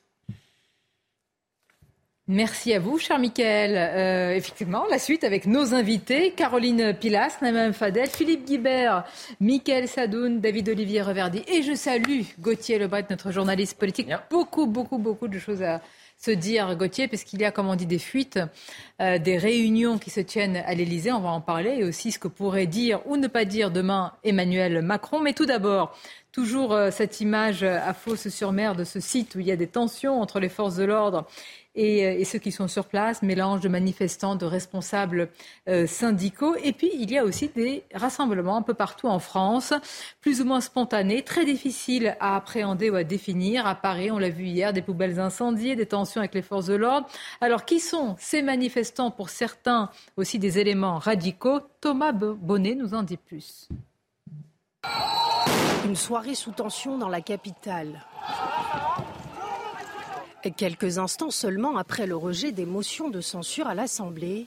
Merci à vous, cher Michael. Euh, effectivement, la suite avec nos invités, Caroline Pilas, Naïm Fadel, Philippe Guibert, Michael Sadoun, David Olivier Reverdy et je salue Gauthier Lebret, notre journaliste politique. Beaucoup, beaucoup, beaucoup de choses à se dire, Gauthier, parce qu'il y a, comme on dit, des fuites, euh, des réunions qui se tiennent à l'Élysée, on va en parler, et aussi ce que pourrait dire ou ne pas dire demain Emmanuel Macron. Mais tout d'abord, toujours euh, cette image à Fos-sur-Mer de ce site où il y a des tensions entre les forces de l'ordre euh, et, ceux qui sont sur place, mélange de manifestants, de responsables euh, syndicaux. Et puis, il y a aussi des rassemblements un peu partout en France, plus ou moins spontanés, très difficiles à appréhender ou à définir. À Paris, on l'a vu hier, des poubelles incendiées, des tensions avec les forces de l'ordre. Alors, qui sont ces manifestants Pour certains, aussi des éléments radicaux? Thomas Bonnet nous en dit plus. Une soirée sous tension dans la capitale. Quelques instants seulement après le rejet des motions de censure à l'Assemblée,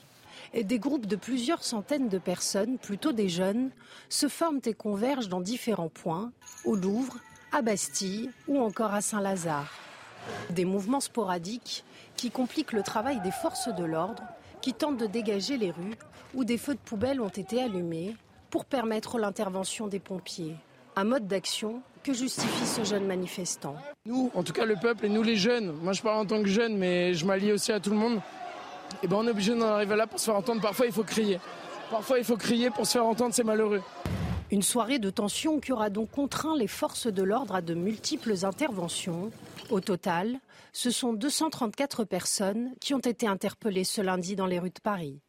des groupes de plusieurs centaines de personnes, plutôt des jeunes, se forment et convergent dans différents points, au Louvre, à Bastille ou encore à Saint-Lazare. Des mouvements sporadiques qui compliquent le travail des forces de l'ordre, qui tentent de dégager les rues où des feux de poubelle ont été allumés pour permettre l'intervention des pompiers. Un mode d'action que justifie ce jeune manifestant Nous, en tout cas le peuple et nous les jeunes, moi je parle en tant que jeune mais je m'allie aussi à tout le monde, et eh ben on est obligé d'en arriver là pour se faire entendre. Parfois il faut crier. Parfois il faut crier pour se faire entendre, c'est malheureux. Une soirée de tension qui aura donc contraint les forces de l'ordre à de multiples interventions. Au total, ce sont 234 personnes qui ont été interpellées ce lundi dans les rues de Paris.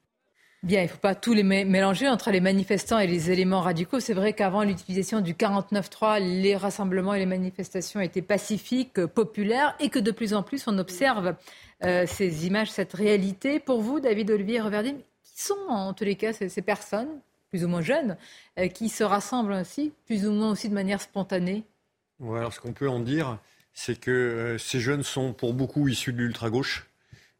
Bien, il ne faut pas tous les mélanger entre les manifestants et les éléments radicaux. C'est vrai qu'avant l'utilisation du 49-3, les rassemblements et les manifestations étaient pacifiques, populaires, et que de plus en plus on observe euh, ces images, cette réalité. Pour vous, David Olivier Reverdy, qui sont en tous les cas ces, personnes, plus ou moins jeunes, euh, qui se rassemblent ainsi, plus ou moins aussi de manière spontanée? Alors ce qu'on peut en dire, c'est que euh, ces jeunes sont pour beaucoup issus de l'ultra-gauche.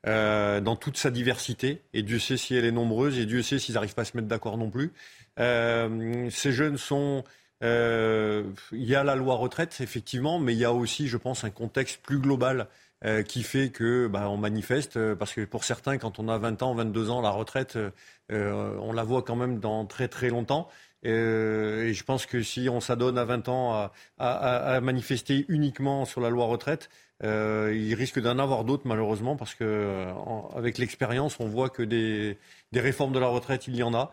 Euh, dans toute sa diversité. Et Dieu sait si elle est nombreuse, et Dieu sait s'ils n'arrivent pas à se mettre d'accord non plus. Euh, ces jeunes sont... Euh, il y a la loi retraite, effectivement, mais il y a aussi, je pense, un contexte plus global qui fait que bah, on manifeste parce que pour certains, quand on a 20 ans, 22 ans, la retraite, on la voit quand même dans très très longtemps. et je pense que si on s'adonne à 20 ans à, à, manifester uniquement sur la loi retraite, euh, il risque d'en avoir d'autres malheureusement parce que avec l'expérience, on voit que des, des, réformes de la retraite, il y en a.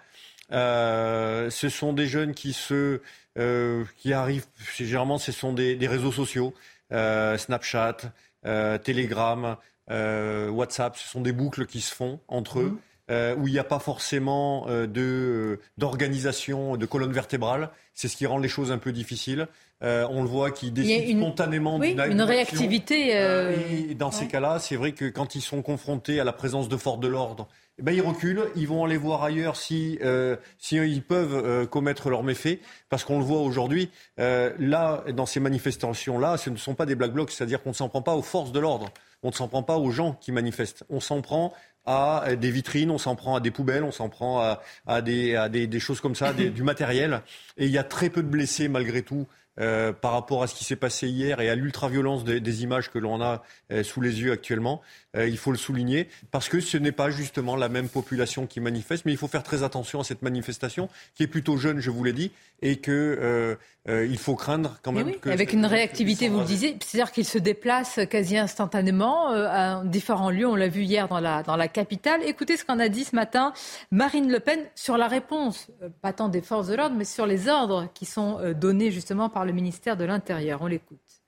Euh, ce sont des jeunes qui se euh, qui arrivent généralement, ce sont des, des réseaux sociaux, Snapchat, Telegram, WhatsApp. Ce sont des boucles qui se font entre eux. Mmh. où il n'y a pas forcément de d'organisation de colonne vertébrale. C'est ce qui rend les choses un peu difficiles. Euh, on le voit qui décident spontanément oui, une, réactivité. Euh, et dans ces cas-là, c'est vrai que quand ils sont confrontés à la présence de forces de l'ordre, eh ben, ils reculent, ils vont aller voir ailleurs si, euh, si ils peuvent commettre leurs méfaits, parce qu'on le voit aujourd'hui, là, dans ces manifestations-là, ce ne sont pas des black blocs, c'est-à-dire qu'on ne s'en prend pas aux forces de l'ordre, on ne s'en prend pas aux gens qui manifestent, on s'en prend à des vitrines, on s'en prend à des poubelles, on s'en prend à, à, des, à des, des, choses comme ça, du matériel, et il y a très peu de blessés malgré tout euh, par rapport à ce qui s'est passé hier et à l'ultra-violence des, images que l'on a euh, sous les yeux actuellement. Euh, il faut le souligner, parce que ce n'est pas justement la même population qui manifeste, mais il faut faire très attention à cette manifestation, qui est plutôt jeune, je vous l'ai dit, et que il faut craindre quand même. que avec une réactivité, vous le disiez, c'est-à-dire qu'ils se déplacent quasi instantanément à différents lieux. On l'a vu hier dans la, dans la capitale. Écoutez ce qu'en a dit ce matin Marine Le Pen sur la réponse, pas tant des forces de l'ordre, mais sur les ordres qui sont donnés justement par le ministère de l'Intérieur. On l'écoute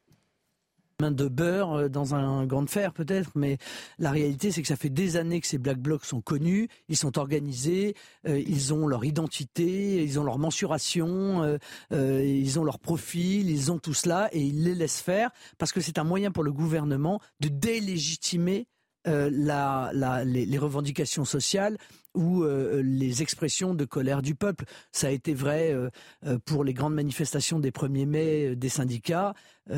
de beurre euh, dans un grand fer peut-être, mais la réalité c'est que ça fait des années que ces black blocs sont connus, ils sont organisés, euh, ils ont leur identité, ils ont leur mensuration, euh, ils ont leur profil, ils ont tout cela et ils les laissent faire parce que c'est un moyen pour le gouvernement de délégitimer la, les, revendications sociales ou euh, les expressions de colère du peuple. Ça a été vrai euh, euh, pour les grandes manifestations des 1er mai des syndicats.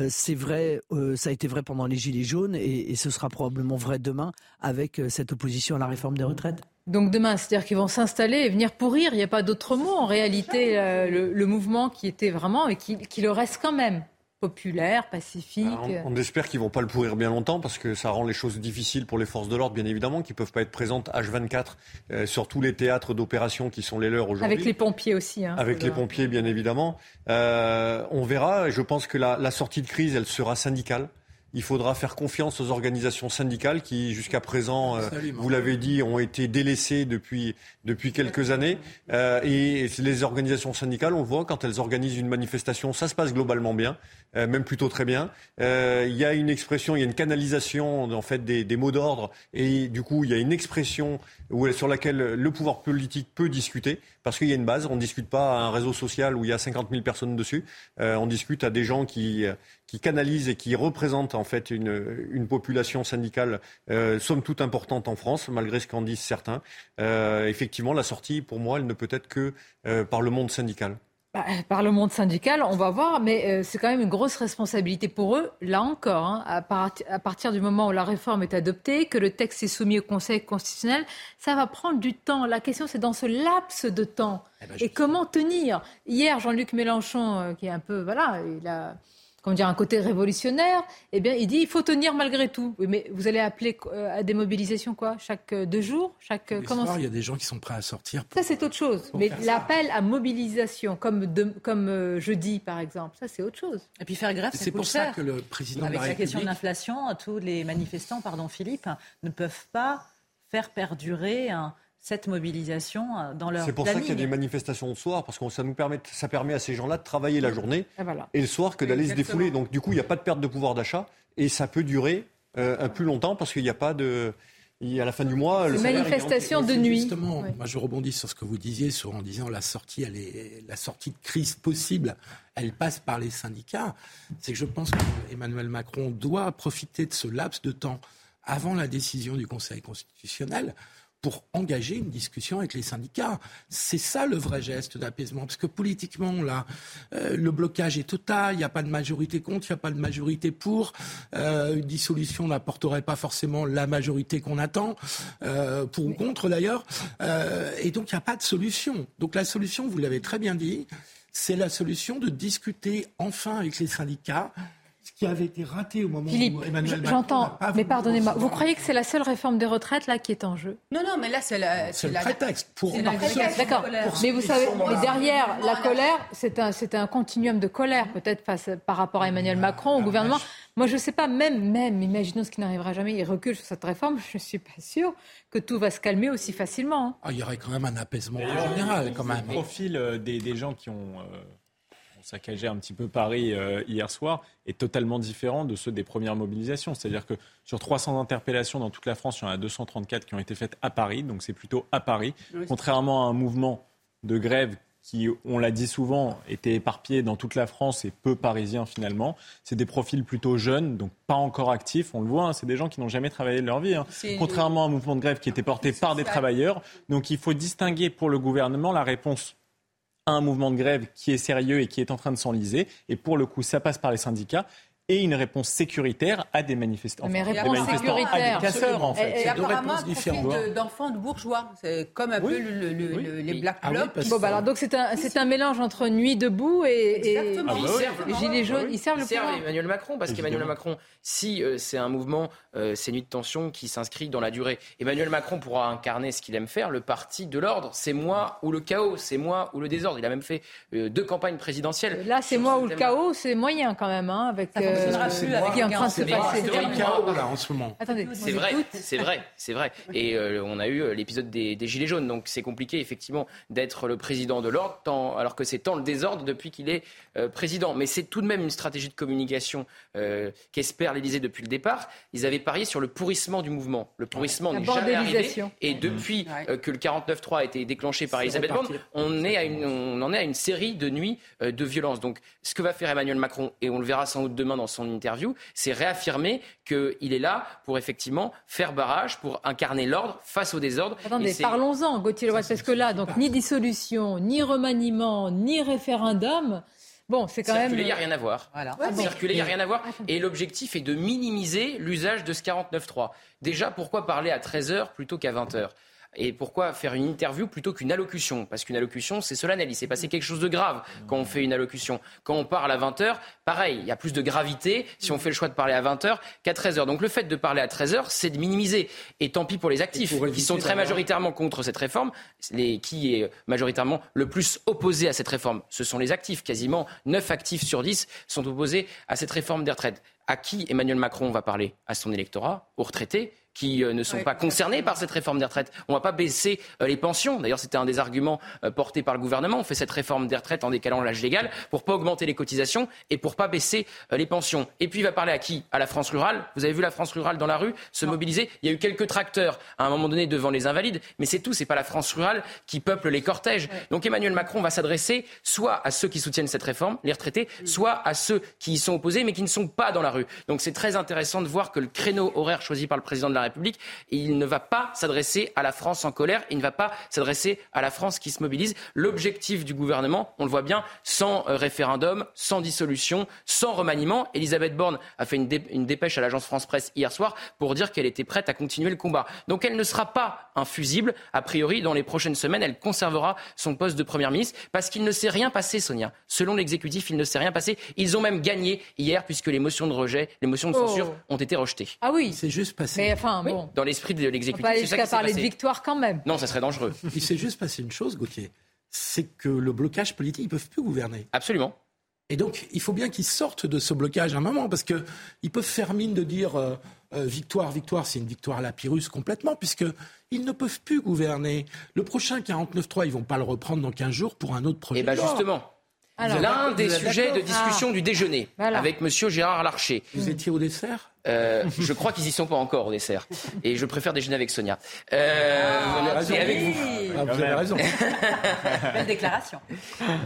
C'est vrai, ça a été vrai pendant les Gilets jaunes et, ce sera probablement vrai demain avec cette opposition à la réforme des retraites. Donc demain, c'est-à-dire qu'ils vont s'installer et venir pourrir. Il n'y a pas d'autre mot en réalité. Le, mouvement qui était vraiment et qui le reste quand même populaire, pacifique. on, espère qu'ils vont pas le pourrir bien longtemps parce que ça rend les choses difficiles pour les forces de l'ordre, bien évidemment, qui peuvent pas être présentes H24 euh, sur tous les théâtres d'opération qui sont les leurs aujourd'hui. Avec les pompiers aussi. Hein, Avec les pompiers, bien évidemment. Euh, on verra. Je pense que la, la sortie de crise, elle sera syndicale. Il faudra faire confiance aux organisations syndicales qui, jusqu'à présent, euh, vous l'avez dit, ont été délaissées depuis, depuis quelques années. Euh, et les organisations syndicales, on voit, quand elles organisent une manifestation, ça se passe globalement bien, euh, même plutôt très bien. Il y a une expression, il y a une canalisation en fait des, des mots d'ordre, et du coup, il y a une expression où, sur laquelle le pouvoir politique peut discuter, parce qu'il y a une base. On ne discute pas à un réseau social où il y a 50 000 personnes dessus. on discute à des gens qui qui canalise et qui représente en fait une, une population syndicale euh, somme toute importante en France, malgré ce qu'en disent certains. Euh, effectivement, la sortie, pour moi, elle ne peut être que euh, par le monde syndical. Bah, par le monde syndical, on va voir, mais euh, c'est quand même une grosse responsabilité pour eux, là encore, hein, à, à, partir du moment où la réforme est adoptée, que le texte est soumis au Conseil constitutionnel, ça va prendre du temps. La question, c'est dans ce laps de temps. Eh ben, et comment tenir? Hier, Jean-Luc Mélenchon, euh, qui est un peu, voilà, il a comment dire, un côté révolutionnaire, eh bien, il dit il faut tenir malgré tout. Oui, mais vous allez appeler euh, à des mobilisations quoi? Chaque euh, deux jours? Chaque euh, comment Il y a des gens qui sont prêts à sortir. Ça, c'est autre chose. Mais l'appel à mobilisation, comme, comme jeudi, par exemple, ça, c'est autre chose. Et puis faire grève, c'est pour ça que le président Avec de la, la question de l'inflation, tous les manifestants, pardon Philippe, ne peuvent pas faire perdurer un cette mobilisation euh, dans leur C'est pour ça qu'il y a des manifestations le soir, parce que ça, nous permet, ça permet à ces gens-là de travailler la journée et, le soir que d'aller se défouler. Donc du coup, il n'y a pas de perte de pouvoir d'achat et ça peut durer euh, un plus longtemps parce qu'il n'y a pas de... à la fin du mois, le manifestation de nuit. Justement, moi je rebondis sur ce que vous disiez, sur en disant la sortie, elle est, la sortie de crise possible, elle passe par les syndicats. C'est que je pense qu'Emmanuel Macron doit profiter de ce laps de temps avant la décision du Conseil constitutionnel pour engager une discussion avec les syndicats. C'est ça le vrai geste d'apaisement. Parce que politiquement, là, euh, le blocage est total, il n'y a pas de majorité contre, il n'y a pas de majorité pour. Euh, une dissolution n'apporterait pas forcément la majorité qu'on attend, euh, pour ou contre d'ailleurs. et donc, il n'y a pas de solution. Donc la solution, vous l'avez très bien dit, c'est la solution de discuter enfin avec les syndicats ce qui avait été raté au moment où Emmanuel Macron. J'entends, mais pardonnez-moi, vous croyez que c'est la seule réforme des retraites là qui est en jeu? Non, non, mais là c'est la, c'est le prétexte pour. D'accord. Mais vous savez, mais derrière la colère, c'est un, c'est un continuum de colère peut-être face par rapport à Emmanuel Macron, au gouvernement. Moi, je ne sais pas, même, même, imaginons ce qui n'arrivera jamais, il recule sur cette réforme, je ne suis pas sûr que tout va se calmer aussi facilement. Hein. Ah, il y aurait quand même un apaisement général, quand même. Le profil euh, des, des gens qui ont euh, saccagé un petit peu Paris euh, hier soir est totalement différent de ceux des premières mobilisations. C'est-à-dire que sur 300 interpellations dans toute la France, il y en a 234 qui ont été faites à Paris, donc c'est plutôt à Paris. Contrairement à un mouvement de grève qui, on l'a dit souvent, était éparpillé dans toute la France et peu parisien finalement. C'est des profils plutôt jeunes, donc pas encore actifs. On le voit, hein, c'est des gens qui n'ont jamais travaillé de leur vie. Hein. Contrairement à un mouvement de grève qui était porté par des travailleurs. Donc il faut distinguer pour le gouvernement la réponse un mouvement de grève qui est sérieux et qui est en train de s'enliser. Et pour le coup, ça passe par les syndicats et une réponse sécuritaire à des manifestants. Mais réponse sécuritaire. casseurs, en fait. Et, apparemment, un d'enfants de bourgeois. C'est comme un peu les Black ah Blocs. bon, bah alors, donc c'est un, mélange entre Nuit debout et, et, ah bah Gilets jaunes. Ils servent le pouvoir. Emmanuel Macron, parce qu'Emmanuel Macron, si euh, c'est un mouvement, euh, c'est Nuit de tension qui s'inscrit dans la durée, Emmanuel Macron pourra incarner ce qu'il aime faire, le parti de l'ordre. C'est moi ou le chaos, c'est moi ou le désordre. Il a même fait euh, deux campagnes présidentielles. Là, c'est moi ou le chaos, c'est moyen quand même, hein, avec qui est en train de se passer. en ce moment. c'est vrai, c'est vrai, c'est vrai. Et euh, on a eu euh, l'épisode des, Gilets jaunes, donc c'est compliqué effectivement d'être le président de l'ordre, alors que c'est tant le désordre depuis qu'il est euh, président. Mais c'est tout de même une stratégie de communication qu'espère l'Élysée depuis le départ. Ils avaient parié sur le pourrissement du mouvement. Le pourrissement n'est jamais arrivé. Et depuis que le 49-3 a été déclenché par Elisabeth Borne, on, est à une, on en est à une série de nuits de violence. Donc ce que va faire Emmanuel Macron, et on le verra sans doute demain dans son interview, c'est réaffirmer qu'il est là pour effectivement faire barrage, pour incarner l'ordre face au désordre. Attendez, parlons-en, Gauthier Leroy, parce que là, donc, ni dissolution, ni remaniement, ni référendum. Bon, c'est quand Circuler, même. il n'y a rien à voir. Voilà. Circuler, il n'y a rien à voir. Et l'objectif est de minimiser l'usage de ce 49.3. Déjà, pourquoi parler à 13h plutôt qu'à 20h et pourquoi faire une interview plutôt qu'une allocution? Parce qu'une allocution, c'est solennel. Il s'est passé quelque chose de grave quand on fait une allocution. Quand on parle à 20h, pareil, il y a plus de gravité si on fait le choix de parler à 20h qu'à 13h. Donc le fait de parler à 13h, c'est de minimiser. Et tant pis pour les actifs, qui sont très majoritairement contre cette réforme. Les, qui est majoritairement le plus opposé à cette réforme? Ce sont les actifs. Quasiment 9 actifs sur 10 sont opposés à cette réforme des retraites. À qui Emmanuel Macron va parler? À son électorat, aux retraités qui euh, ne sont pas concernés par cette réforme des retraites. On ne va pas baisser euh, les pensions. D'ailleurs, c'était un des arguments euh, portés par le gouvernement. On fait cette réforme des retraites en décalant l'âge légal pour pas augmenter les cotisations et pour pas baisser les pensions. Et puis, il va parler à qui? À la France rurale. Vous avez vu la France rurale dans la rue se mobiliser. Il y a eu quelques tracteurs à un moment donné devant les invalides, mais c'est tout. C'est pas la France rurale qui peuple les cortèges. Donc, Emmanuel Macron va s'adresser soit à ceux qui soutiennent cette réforme, les retraités, soit à ceux qui y sont opposés, mais qui ne sont pas dans la rue. Donc, c'est très intéressant de voir que le créneau horaire choisi par le président de la République il ne va pas s'adresser à la France en colère, il ne va pas s'adresser à la France qui se mobilise. L'objectif du gouvernement, on le voit bien, sans euh, référendum, sans dissolution, sans remaniement. Elisabeth Borne a fait une, dépêche à l'agence France Presse hier soir pour dire qu'elle était prête à continuer le combat. Donc elle ne sera pas infusible. A priori, dans les prochaines semaines, elle conservera son poste de Première ministre parce qu'il ne s'est rien passé, Sonia. Selon l'exécutif, il ne s'est rien passé. Ils ont même gagné hier puisque les motions de rejet, les motions de censure oh. ont été rejetées. Ah oui. C'est juste passé. Mais enfin, bon. Dans l'esprit de l'exécutif. On jusqu'à parler de victoire quand même. Non, ça serait dangereux. Il s'est juste passé une chose, Gauthier. C'est que le blocage politique, ils ne peuvent plus gouverner. Absolument. Et donc, il faut bien qu'ils sortent de ce blocage à un moment, parce qu'ils peuvent faire mine de dire euh, euh, victoire, victoire, c'est une victoire à la Pyrrhus complètement, puisqu'ils ne peuvent plus gouverner. Le prochain 49-3, ils vont pas le reprendre dans 15 jours pour un autre projet. Eh bien, justement. L'un des sujets de discussion Ah. du déjeuner Voilà. avec Monsieur Gérard Larcher. Vous étiez au dessert? Euh, je crois qu'ils y sont pas encore au dessert. Et je préfère déjeuner avec Sonia. Euh, Ah, et avec vous. Ah, vous avez raison. Belle déclaration.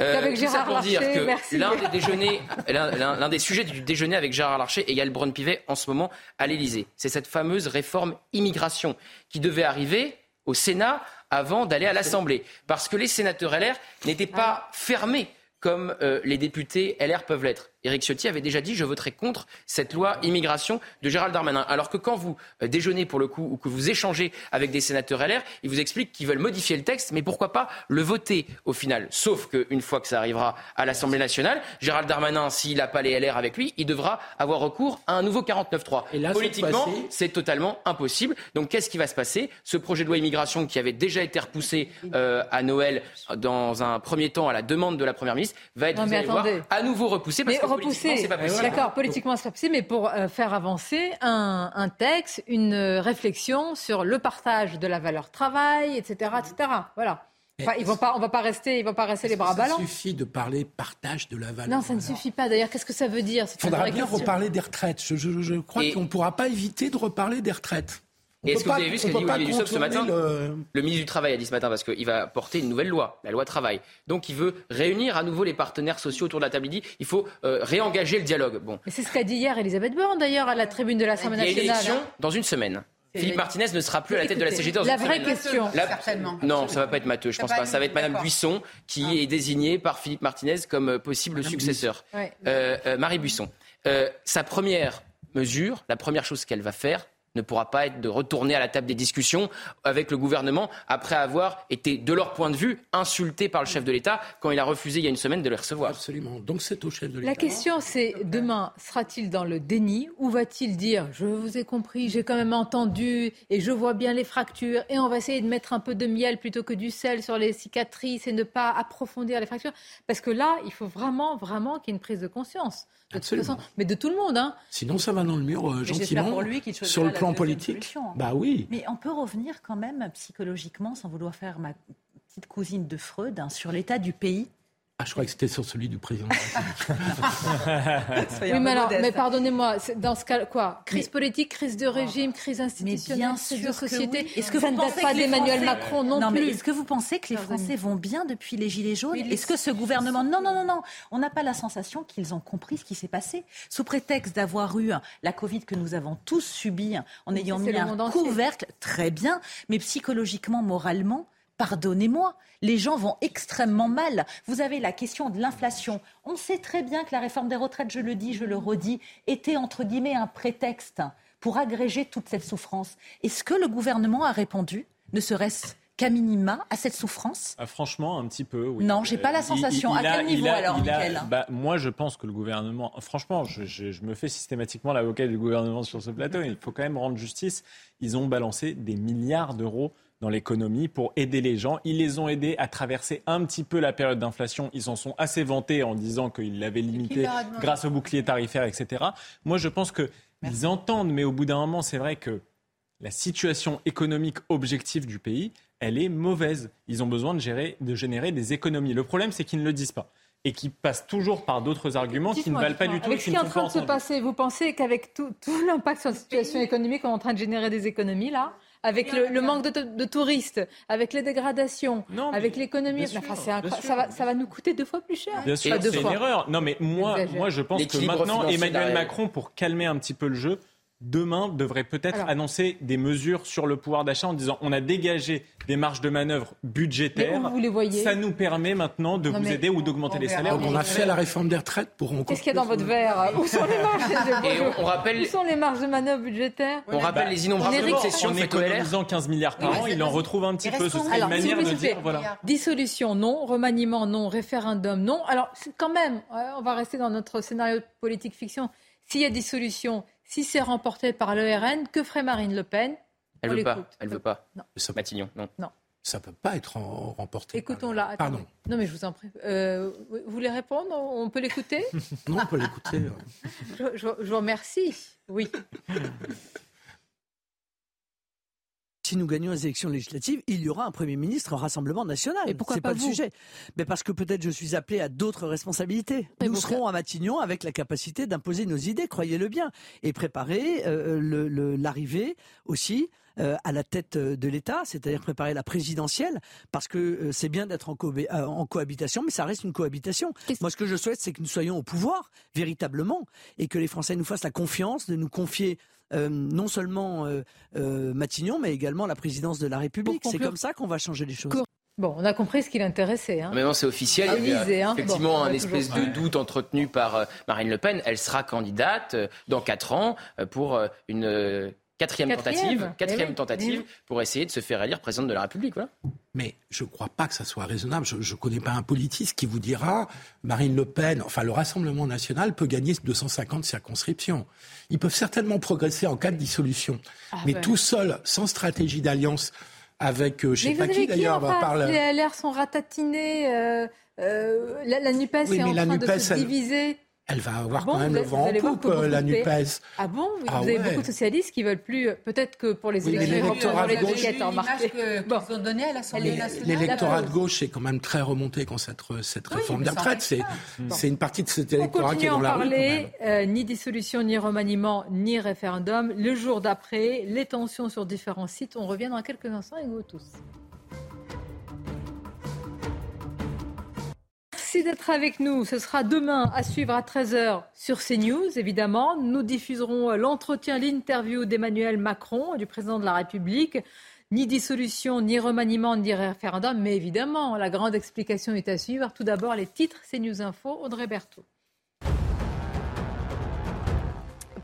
Euh, Avec Gérard pour dire Larcher, que merci. l'un des déjeuners, l'un- l'un l'un des sujets du déjeuner avec Gérard Larcher et Yael Braun-Pivet en ce moment à l'Élysée, c'est cette fameuse réforme immigration qui devait arriver au Sénat avant d'aller à l'Assemblée, parce que les sénateurs LR n'étaient pas fermés comme euh, les députés LR peuvent l'être. Éric Ciotti avait déjà dit je voterai contre cette loi immigration de Gérald Darmanin. Alors que quand vous euh, déjeunez pour le coup ou que vous échangez avec des sénateurs LR, ils vous expliquent qu'ils veulent modifier le texte, mais pourquoi pas le voter au final Sauf qu'une fois que ça arrivera à l'Assemblée nationale, Gérald Darmanin, s'il n'a pas les LR avec lui, il devra avoir recours à un nouveau 49-3. Et là, Politiquement, c'est totalement impossible. Donc qu'est-ce qui va se passer? Ce projet de loi immigration qui avait déjà été repoussé euh, à Noël dans un premier temps à la demande de la Première ministre va être Non, vous mais allez voir, attendez. à nouveau repoussé parce Mais que politiquement, repousser, c'est pas possible. d'accord, politiquement c'est pas possible, mais pour euh, faire avancer un, un texte, une euh, réflexion sur le partage de la valeur travail, etc., etc. Voilà. Enfin, ils vont pas, on va pas rester, ils vont pas rester les bras Ça ballants. suffit de parler partage de la valeur. Non, ça ne suffit pas. D'ailleurs, qu'est-ce que ça veut dire? Il faudra bien question. reparler des retraites. Je, je- je crois Et- qu'on ne pourra pas éviter de reparler des retraites. Est-ce que vous avez vu ce qu'a dit Olivier Dussopt ce matin le- Le ministre du Travail a dit ce matin parce qu'il va porter une nouvelle loi, la loi travail. Donc il veut réunir à nouveau les partenaires sociaux autour de la table. Il dit il faut euh, réengager le dialogue. Bon, Mais c'est ce qu'a dit hier Elisabeth Borne, d'ailleurs, à la tribune de l'Assemblée il y a nationale. élection hein. dans une semaine. Philippe vrai. Martinez ne sera plus à la tête de la CGT dans la une vraie semaine. question. La- Certainement. Non, ça va pas être Matteux, je pense pas Ça va être Madame. Buisson qui est désignée par Philippe Martinez comme euh, possible successeur. Ouais. Euh, euh, Marie Buisson. Euh, sa première mesure, la première chose qu'elle va faire, ne pourra pas être de retourner à la table des discussions avec le gouvernement après avoir été, de leur point de vue, insulté par le chef de l'État quand il a refusé il y a une semaine de les recevoir. Absolument. Donc c'est au chef de l'État. La question, c'est demain, sera-t-il dans le déni ou va-t-il dire Je vous ai compris, j'ai quand même entendu et je vois bien les fractures et on va essayer de mettre un peu de miel plutôt que du sel sur les cicatrices et ne pas approfondir les fractures? Parce que là, il faut vraiment, vraiment qu'il y ait une prise de conscience. De toute Absolument. façon, mais de tout le monde. Hein. Sinon, ça va dans le mur euh, gentiment. pour lui sur le la plan politique. solution. Bah oui. Mais on peut revenir quand même psychologiquement, sans vouloir faire ma petite cousine de Freud, hein, sur l'état du pays. Ah, je crois que c'était sur celui du président. Oui, mais alors, mais pardonnez-moi, dans ce cas, quoi Crise politique, crise de régime, crise institutionnelle, bien crise de société. oui. Est-ce que ça vous ne date pensez pas que les d'Emmanuel Français- Macron non, non, plus est-ce que vous pensez que les Français vont bien depuis les Gilets jaunes Est-ce que ce gouvernement... Non, non, non, non. On n'a pas la sensation qu'ils ont compris ce qui s'est passé. Sous prétexte d'avoir eu la Covid que nous avons tous subie en ayant mis un couvercle, très bien, mais psychologiquement, moralement, pardonnez-moi, les gens vont extrêmement mal. Vous avez la question de l'inflation. On sait très bien que la réforme des retraites, je le dis, je le redis, était entre guillemets un prétexte pour agréger toute cette souffrance. Est-ce que le gouvernement a répondu, ne serait-ce qu'à minima, à cette souffrance? Ah, franchement, un petit peu, oui. Non, j'ai pas la il- sensation. À a- quel niveau, a- alors, bah, Moi, je pense que le gouvernement. Franchement, je, je- je me fais systématiquement l'avocat du gouvernement sur ce plateau. Il faut quand même rendre justice. Ils ont balancé des milliards d'euros dans l'économie pour aider les gens. Ils les ont aidés à traverser un petit peu la période d'inflation. Ils s'en sont assez vantés en disant qu'ils l'avaient limité grâce au bouclier tarifaire, etc. Moi, je pense qu'ils entendent, mais au bout d'un moment, c'est vrai que la situation économique objective du pays, elle est mauvaise. Ils ont besoin de, gérer, de générer des économies. Le problème, c'est qu'ils ne le disent pas. Et qui passent toujours par d'autres arguments qui ne valent pas du tout Avec ce qui est en train de se passer, vous pensez qu'avec tout, tout l'impact sur la situation économique, on est en train de générer des économies là? Avec le, le manque de, de touristes, avec les dégradations, avec l'économie, enfin, ça, va, ça va nous coûter deux fois plus cher. Bien sûr, c'est une erreur. Non, mais moi, moi je pense que maintenant, Emmanuel. Macron, pour calmer un petit peu le jeu, demain devrait peut-être annoncer des mesures sur le pouvoir d'achat en disant on a dégagé des marges de manœuvre budgétaires. Mais où vous les voyez Ça nous permet maintenant de Non, vous aider ou d'augmenter on les salaires. Donc on a fait la réforme des retraites pour encore. Qu'est-ce qu'il y a dans votre verre? Où sont les marges de, Et on- on rappelle- Où sont les marges de manœuvre budgétaires? On rappelle les innombrables concessions En faites au LR. économisant 15 milliards par an, il en retrouve un petit peu. Ce serait Alors, une manière de plaît, dire voilà. Dissolution, non. Remaniement, non. Référendum, non. Alors, quand même, ouais, on va rester dans notre scénario politique fiction. S'il y a dissolution, si c'est remporté par le RN, que ferait Marine Le Pen? Elle On veut pas. Elle veut pas. Non. Matignon, non. Non. Ça peut pas être en- remporté. Écoutons-la. Pardon. Non, mais je vous en prie. Euh, vous voulez répondre? On peut l'écouter? Non, on peut l'écouter. je, je- je vous remercie. Oui. si nous gagnons les élections législatives, il y aura un Premier ministre en Rassemblement national. Et pourquoi pas pas, le vous sujet. Mais parce que peut-être je suis appelé à d'autres responsabilités. nous serons à Matignon avec la capacité d'imposer nos idées, croyez-le bien, et préparer euh, le- le- l'arrivée aussi euh, à la tête euh, de l'État, c'est-à-dire préparer la présidentielle, parce que euh, c'est bien d'être euh, en cohabitation, mais ça reste une cohabitation. Moi, ce que je souhaite, c'est que nous soyons au pouvoir, véritablement, et que les Français nous fassent la confiance de nous confier euh, non seulement euh, euh, Matignon, mais également la présidence de la République. C'est comme ça qu'on va changer les choses. Bon, on a compris ce qui l'intéressait. Hein. Maintenant, c'est officiel. Ah, Il y a Élysée, hein. effectivement Bon, on un espèce toujours- de doute entretenu par Marine Le Pen. Elle sera candidate dans quatre ans pour une quatrième, Quatrième. tentative, Eh quatrième oui, tentative eh pour essayer de se faire élire présidente de la République. Voilà. Mais je ne crois pas que ça soit raisonnable. Je ne connais pas un politiste qui vous dira Marine Le Pen, enfin le Rassemblement national peut gagner 250 circonscriptions. Ils peuvent certainement progresser en cas de dissolution. Ah mais tout seul, sans stratégie d'alliance avec, euh, je Mais sais pas qui d'ailleurs, en va face parler. Les LR sont ratatinés. euh, euh, la, la NUPES Oui, est en la train de se elle- diviser. Elle va avoir Bon, quand même vous le vent vous en poupe, euh, la NUPES. Ah bon Vous Ah avez ouais. beaucoup de socialistes qui veulent plus. Peut-être que pour les Oui, élections l'électorat européennes, de gauche- que qu'ils ont donné à l'Assemblée nationale. L'électorat de gauche est quand même très remonté contre cette, cette réforme mais des retraites. C'est une partie de cet électorat qui est dans la rue. parler, euh, ni dissolution, ni remaniement, ni référendum. Le jour d'après, les tensions sur différents sites. On revient dans quelques instants avec vous tous. D'être avec nous. Ce sera demain à suivre à 13h sur CNews, évidemment. Nous diffuserons l'entretien, l'interview d'Emmanuel Macron, du président de la République. Ni dissolution, ni remaniement, ni référendum. Mais évidemment, la grande explication est à suivre. Tout d'abord, les titres CNews Info, Audrey Berthaud.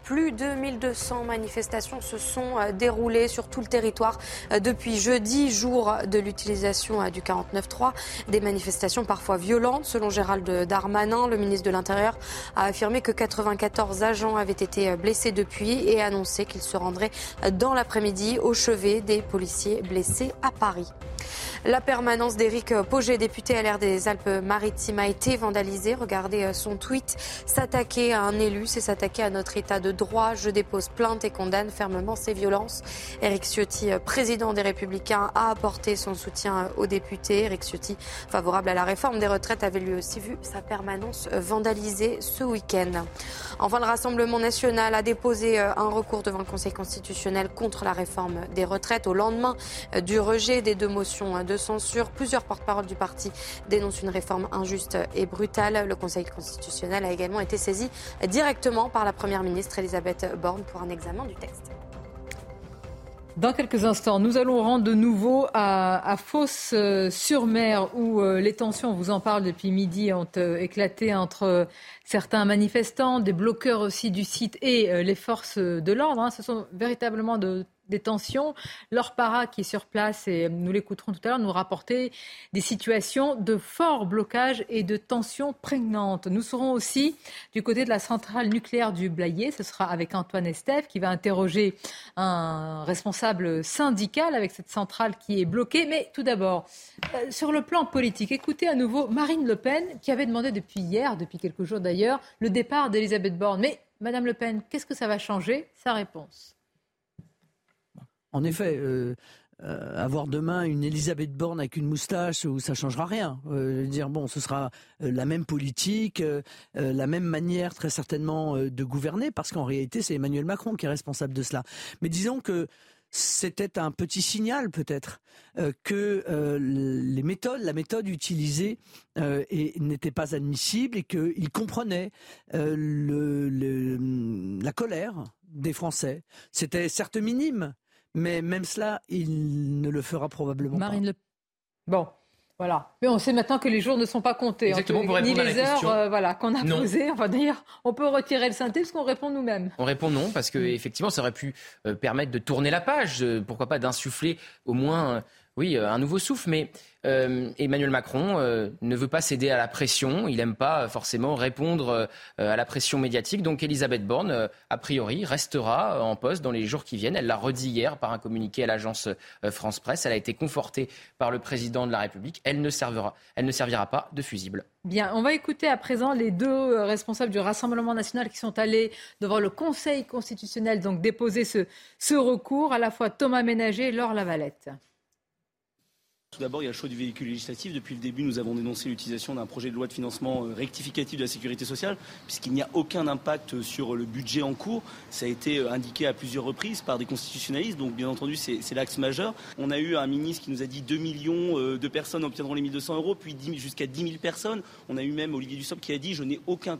Plus de 1200 manifestations se sont euh, déroulées sur tout le territoire euh, depuis jeudi, jour de l'utilisation euh, du 49.3. Des manifestations parfois violentes. Selon Gérald Darmanin, le ministre de l'Intérieur a affirmé que 94 agents avaient été blessés depuis et annoncé qu'il se rendrait euh, dans l'après-midi au chevet des policiers blessés à Paris. La permanence d'Éric Poget, député LR des Alpes-Maritimes, a été vandalisée. Regardez euh, son tweet. S'attaquer à un élu, c'est s'attaquer à notre état de droit. Je dépose plainte et condamne fermement ces violences. Éric Ciotti, euh, président des Républicains, a apporté son soutien aux députés. Éric Ciotti, favorable à la réforme des retraites, avait lui aussi vu sa permanence euh, vandalisée ce week-end. Enfin, le Rassemblement national a déposé euh, un recours devant le Conseil constitutionnel contre la réforme des retraites au lendemain euh, du rejet des deux motions de censure. Plusieurs porte-paroles du parti dénoncent une réforme injuste et brutale. Le Conseil constitutionnel a également été saisi directement par la Première ministre Elisabeth Borne pour un examen du texte. Dans quelques instants, nous allons rendre de nouveau à, à Fos-sur-Mer où euh, les tensions, on vous en parle depuis midi, ont euh, éclaté entre euh, certains manifestants, des bloqueurs aussi du site et les forces de l'ordre. hein. Ce sont véritablement de- des tensions. Laure Para, qui est sur place, et nous l'écouterons tout à l'heure, nous rapporter des situations de fort blocage et de tensions prégnantes. Nous serons aussi du côté de la centrale nucléaire du Blayais. Ce sera avec Antoine Estève qui va interroger un responsable syndical avec cette centrale qui est bloquée. Mais tout d'abord, euh, sur le plan politique, écoutez à nouveau Marine Le Pen qui avait demandé depuis hier, depuis quelques jours d'ailleurs, le départ d'Elisabeth Borne. Mais Madame Le Pen, qu'est-ce que ça va changer? Sa réponse. En effet, euh, euh, avoir demain une Elisabeth Borne avec une moustache où ça changera rien. Euh, dire bon, ce sera euh, la même politique, euh, euh, la même manière très certainement euh, de gouverner, parce qu'en réalité c'est Emmanuel Macron qui est responsable de cela. Mais disons que c'était un petit signal peut-être euh, que euh, les méthodes, la méthode utilisée euh, n'était pas admissible et qu'il comprenait euh, la colère des Français. C'était certes minime, mais même cela, il ne le fera probablement Marine Le Bon, voilà. Mais on sait maintenant que les jours ne sont pas comptés. Exactement, En pour tout- Ni les la heures question. euh, voilà, qu'on a Non. posées. Enfin, d'ailleurs, on peut retirer le synthé parce qu'on répond nous-mêmes. On répond non parce que effectivement ça aurait pu euh, permettre de tourner la page, euh, pourquoi pas d'insuffler au moins Oui, un nouveau souffle, mais euh, Emmanuel Macron euh, ne veut pas céder à la pression. Il n'aime pas euh, forcément répondre à la pression médiatique. Donc Elisabeth Borne, a priori, restera en poste dans les jours qui viennent. Elle l'a redit hier par un communiqué à l'agence France Presse. Elle a été confortée par le président de la République. Elle ne servira, elle ne servira pas de fusible. Bien, on va écouter à présent les deux responsables du Rassemblement national qui sont allés devant le Conseil constitutionnel, donc déposer ce, ce recours, à la fois Thomas Ménager et Laure Lavalette. Tout d'abord, il y a le choix du véhicule législatif. Depuis le début, nous avons dénoncé l'utilisation d'un projet de loi de financement euh, rectificatif de la sécurité sociale, puisqu'il n'y a aucun impact sur le budget en cours. Ça a été euh, indiqué à plusieurs reprises par des constitutionnalistes, donc bien entendu, c'est l'axe majeur. On a eu un ministre qui nous a dit 2 millions euh, de personnes obtiendront les 1200 euros, puis jusqu'à 10 000 personnes. On a eu même Olivier Dussopt qui a dit Je n'ai aucun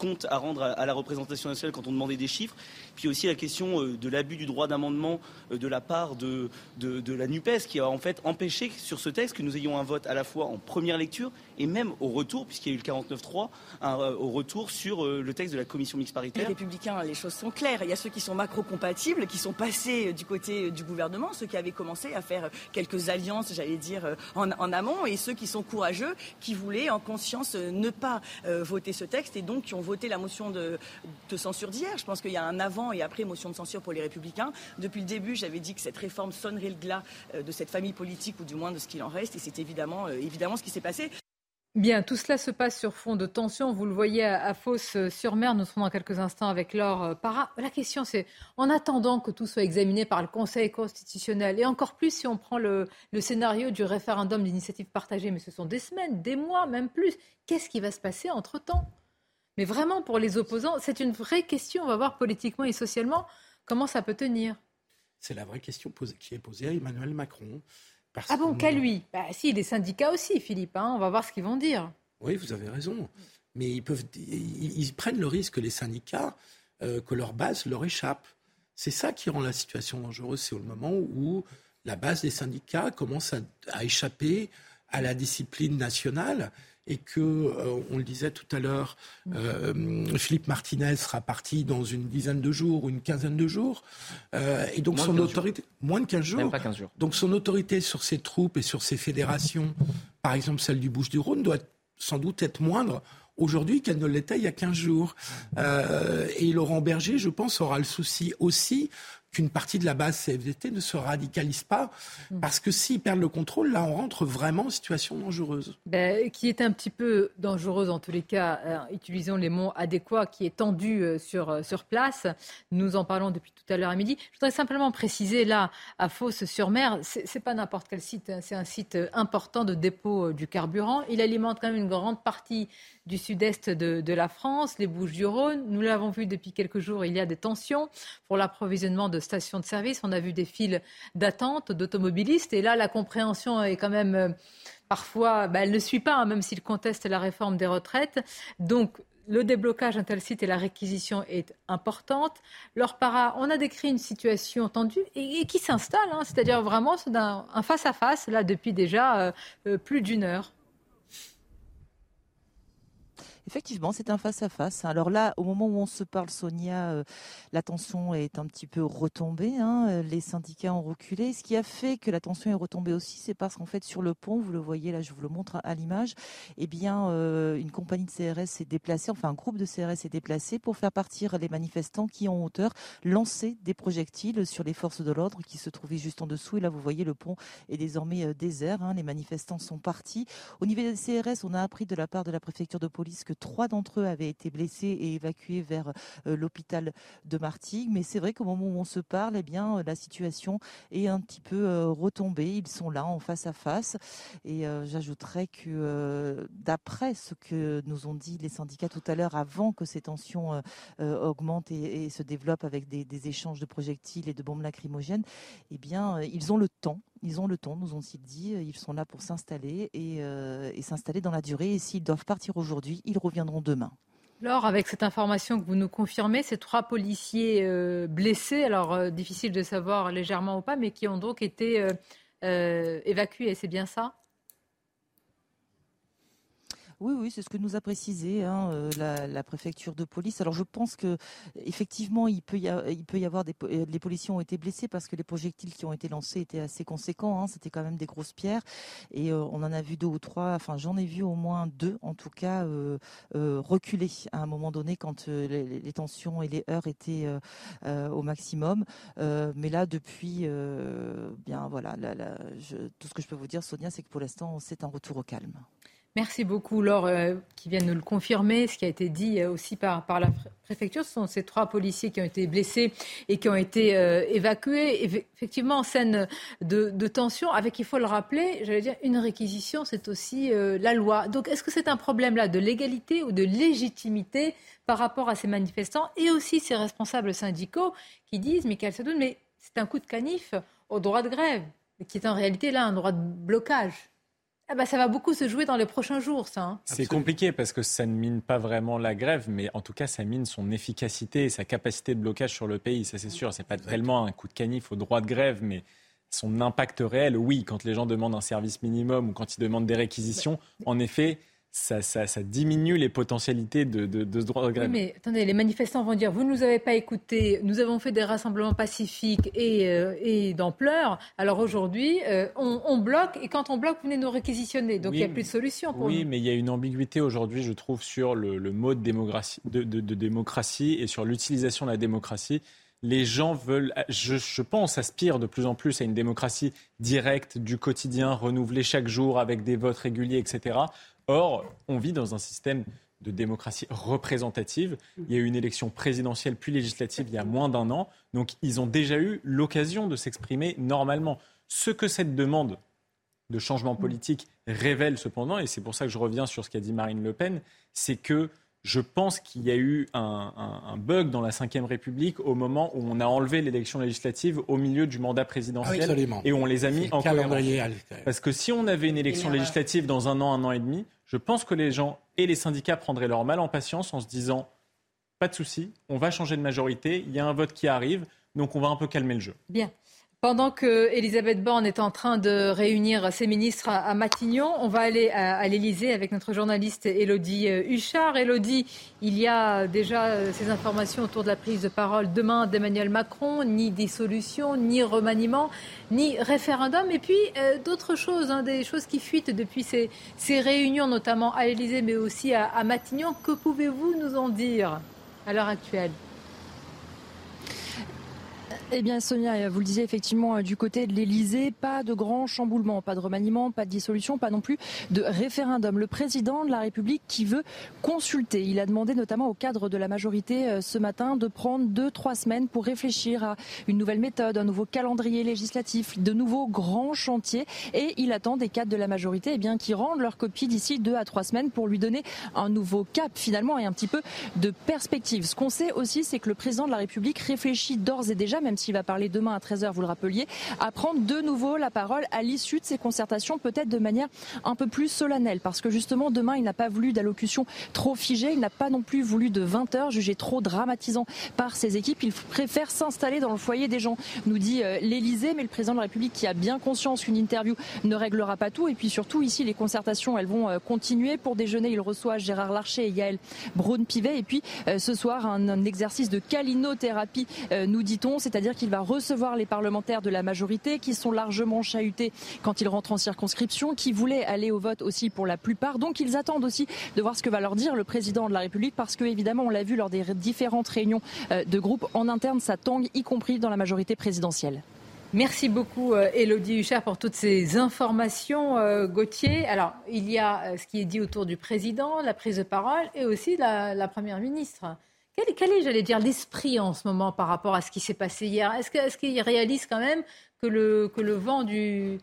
compte à rendre à la représentation nationale quand on demandait des chiffres. Puis aussi la question de l'abus du droit d'amendement de la part de, de, de la NUPES, qui a en fait empêché sur ce texte que nous ayons un vote à la fois en première lecture et même au retour, puisqu'il y a eu le 49-3, euh, au retour sur euh, le texte de la commission mixte paritaire. Les républicains, les choses sont claires. Il y a ceux qui sont macro-compatibles, qui sont passés euh, du côté du gouvernement, ceux qui avaient commencé à faire quelques alliances, j'allais dire, en, amont, et ceux qui sont courageux, qui voulaient en conscience ne pas voter ce texte et donc qui ont voté la motion de, censure d'hier. Je pense qu'il y a un avant et après motion de censure pour les républicains. Depuis le début, j'avais dit que cette réforme sonnerait le glas de cette famille politique, ou du moins de ce qu'il en reste, et c'est évidemment ce qui s'est passé. Bien, tout cela se passe sur fond de tension. Vous le voyez à, Fos-sur-Mer. Nous serons dans quelques instants avec Laure Para. La question, c'est en attendant que tout soit examiné par le Conseil constitutionnel, et encore plus si on prend le, scénario du référendum d'initiative partagée, mais ce sont des semaines, des mois, même plus. Qu'est-ce qui va se passer entre-temps? Mais vraiment, pour les opposants, c'est une vraie question. On va voir politiquement et socialement comment ça peut tenir. C'est la vraie question qui est posée à Emmanuel Macron ah bon, qu'à lui bah, Si, les syndicats aussi, Philippe. Hein, on va voir ce qu'ils vont dire. Oui, vous avez raison. Mais ils, peuvent, ils, prennent le risque, les syndicats, euh, que leur base leur échappe. C'est ça qui rend la situation dangereuse. C'est au moment où la base des syndicats commence à échapper à la discipline nationale et que, euh, on le disait tout à l'heure, euh, Philippe Martinez sera parti dans une dizaine de jours ou une quinzaine de jours. Euh, et donc son autorité, moins de 15 jours. jours. Donc son autorité sur ses troupes et sur ses fédérations, par exemple celle du Bouche-du-Rhône, doit sans doute être moindre aujourd'hui qu'elle ne l'était il y a 15 jours. et Laurent Berger, je pense, aura le souci aussi qu'une partie de la base CFDT ne se radicalise pas, mm. parce que s'ils perdent le contrôle, là, on rentre vraiment en situation dangereuse. Ben, qui est un petit peu dangereuse en tous les cas, euh, utilisons les mots adéquats, qui est tendu euh, sur, euh, sur place. Nous en parlons depuis tout à l'heure à midi. Je voudrais simplement préciser, là, à Fos-sur-Mer, c'est pas n'importe quel site, hein. c'est un site important de dépôt du carburant. Il alimente quand même une grande partie du sud-est de, de, la France, les Bouches-du-Rhône. Nous l'avons vu depuis quelques jours, il y a des tensions pour l'approvisionnement de stations de service. On a vu des files d'attente d'automobilistes. Et là, la compréhension est quand même euh, parfois, bah, elle ne suit pas, hein, même s'ils contestent la réforme des retraites. Donc, le déblocage d'un tel site et la réquisition est importante. Leur para, on a décrit une situation tendue et, qui s'installe, hein. c'est-à-dire vraiment un face-à-face, là, depuis déjà euh, euh, plus d'une heure. Effectivement, c'est un face-à-face. Alors là, au moment où on se parle, Sonia, euh, la tension est un petit peu retombée. Hein. Euh, les syndicats ont reculé. Ce qui a fait que la tension est retombée aussi, c'est parce qu'en fait, sur le pont, vous le voyez là, je vous le montre à l'image, eh bien, euh, une compagnie de CRS s'est déplacée, enfin un groupe de CRS s'est déplacé pour faire partir les manifestants qui, en hauteur, lançaient des projectiles sur les forces de l'ordre qui se trouvaient juste en dessous. Et là, vous voyez, le pont est désormais désert. Hein. Les manifestants sont partis. Au niveau des CRS, on a appris de la part de la préfecture de police que trois d'entre eux avaient été blessés et évacués vers euh, l'hôpital de Martigues. Mais c'est vrai qu'au moment où on se parle, eh bien, euh, la situation est un petit peu euh, retombée. Ils sont là en face à face. Et j'ajouterais que d'après ce que nous ont dit les syndicats tout à l'heure, avant que ces tensions augmentent et, se développent avec des, échanges de projectiles et de bombes lacrymogènes, eh bien, ils ont le temps ils ont le temps, nous ont-ils dit. Ils sont là pour s'installer et, et s'installer dans la durée. Et s'ils doivent partir aujourd'hui, ils reviendront demain. Alors, avec cette information que vous nous confirmez, ces trois policiers euh, blessés, alors euh, difficile de savoir légèrement ou pas, mais qui ont donc été euh, évacués, c'est bien ça? Oui, oui, c'est ce que nous a précisé hein, la, la, préfecture de police. Alors je pense que effectivement, il peut y, avoir des les policiers ont été blessés parce que les projectiles qui ont été lancés étaient assez conséquents. Hein, C'était quand même des grosses pierres et on en a vu deux ou trois. Enfin, j'en ai vu au moins deux, en tout cas, reculer à un moment donné quand les, tensions et les heures étaient au maximum. mais là, depuis, bien voilà, tout ce que je peux vous dire, Sonia, c'est que pour l'instant, c'est un retour au calme. Merci beaucoup, Laure, euh, qui vient nous le confirmer. Ce qui a été dit euh, aussi par, la préfecture, ce sont ces trois policiers qui ont été blessés et qui ont été euh, évacués. Effectivement, en scène de, de, tension, avec, il faut le rappeler, j'allais dire, une réquisition, c'est aussi la loi. Donc, est-ce que c'est un problème là de légalité ou de légitimité par rapport à ces manifestants et aussi ces responsables syndicaux qui disent, Michael Sadoun, mais c'est un coup de canif au droit de grève, qui est en réalité là un droit de blocage ah bah ça va beaucoup se jouer dans les prochains jours, ça. Hein. C'est compliqué parce que ça ne mine pas vraiment la grève, mais en tout cas, ça mine son efficacité et sa capacité de blocage sur le pays. Ça, c'est sûr. C'est pas tellement un coup de canif au droit de grève, mais son impact réel, oui, quand les gens demandent un service minimum ou quand ils demandent des réquisitions, en effet, ça, ça, ça, diminue les potentialités de, de, de ce droit de grève. Oui, mais attendez, les manifestants vont dire, vous ne nous avez pas écoutés, nous avons fait des rassemblements pacifiques et, euh, et d'ampleur, alors aujourd'hui, euh, on, on, bloque, et quand on bloque, vous venez nous réquisitionner, donc il n'y a plus de solution pour Oui, mais il y a une ambiguïté aujourd'hui, je trouve, sur le, le mot de démocratie, de, de démocratie et sur l'utilisation de la démocratie les gens veulent, je, je, pense, aspirent de plus en plus à une démocratie directe, du quotidien, renouvelée chaque jour avec des votes réguliers, etc. Or, on vit dans un système de démocratie représentative. Il y a eu une élection présidentielle puis législative il y a moins d'un an. Donc, ils ont déjà eu l'occasion de s'exprimer normalement. Ce que cette demande de changement politique révèle cependant, et c'est pour ça que je reviens sur ce qu'a dit Marine Le Pen, c'est que je pense qu'il y a eu un, bug dans la Ve République au moment où on a enlevé l'élection législative au milieu du mandat présidentiel et où on les a mis en calendrier. Parce que si on avait une élection législative dans un an, un an et demi, je pense que les gens et les syndicats prendraient leur mal en patience en se disant pas de souci, on va changer de majorité, il y a un vote qui arrive, donc on va un peu calmer le jeu. Pendant que Elisabeth Borne est en train de réunir ses ministres à, Matignon, on va aller à, l'Elysée avec notre journaliste Elodie euh, Huchard. Elodie, il y a déjà euh, ces informations autour de la prise de parole demain d'Emmanuel Macron, ni dissolution, ni remaniement, ni référendum, et puis euh, d'autres choses, hein, des choses qui fuitent depuis ces, réunions, notamment à l'Elysée, mais aussi à Matignon. Que pouvez-vous nous en dire à l'heure actuelle? Eh bien, Sonia, vous le disiez effectivement euh, du côté de l'Elysée, pas de grand chamboulement, pas de remaniement, pas de dissolution, pas non plus de référendum. Le président de la République qui veut consulter, il a demandé notamment au cadre de la majorité euh, ce matin de prendre deux, trois semaines pour réfléchir à une nouvelle méthode, un nouveau calendrier législatif, de nouveaux grands chantiers. Et il attend des cadres de la majorité eh bien, qui rendent leur copie d'ici deux à trois semaines pour lui donner un nouveau cap finalement et un petit peu de perspective. Ce qu'on sait aussi, c'est que le président de la République réfléchit d'ores et déjà, s'il va parler demain à 13h, vous le rappeliez, à prendre de nouveau la parole à l'issue de ces concertations, peut-être de manière un peu plus solennelle. Parce que justement, demain, il n'a pas voulu d'allocution trop figée, il n'a pas non plus voulu de 20 heures, jugé trop dramatisant par ses équipes. Il préfère s'installer dans le foyer des gens, nous dit euh, l'Elysée, mais le président de la République qui a bien conscience qu'une interview ne réglera pas tout. Et puis surtout, ici, les concertations, elles vont euh, continuer. Pour déjeuner, il reçoit Gérard Larcher et Yael Braun-Pivet. Et puis, euh, ce soir, un exercice de calinothérapie, nous dit-on, c'est-à-dire qu'il va recevoir les parlementaires de la majorité qui sont largement chahutés quand ils rentrent en circonscription, qui voulaient aller au vote aussi pour la plupart. Donc ils attendent aussi de voir ce que va leur dire le président de la République parce que évidemment on l'a vu lors des différentes réunions euh, de groupe en interne, ça tangue y compris dans la majorité présidentielle. Merci beaucoup, Elodie euh, Huchard, pour toutes ces informations. Euh, Gauthier, alors, il y a ce qui est dit autour du président, la prise de parole et aussi la, la première ministre. Quel, est, j'allais dire, l'esprit en ce moment par rapport à ce qui s'est passé hier? Est-ce qu'il réalise quand même que le, vent du,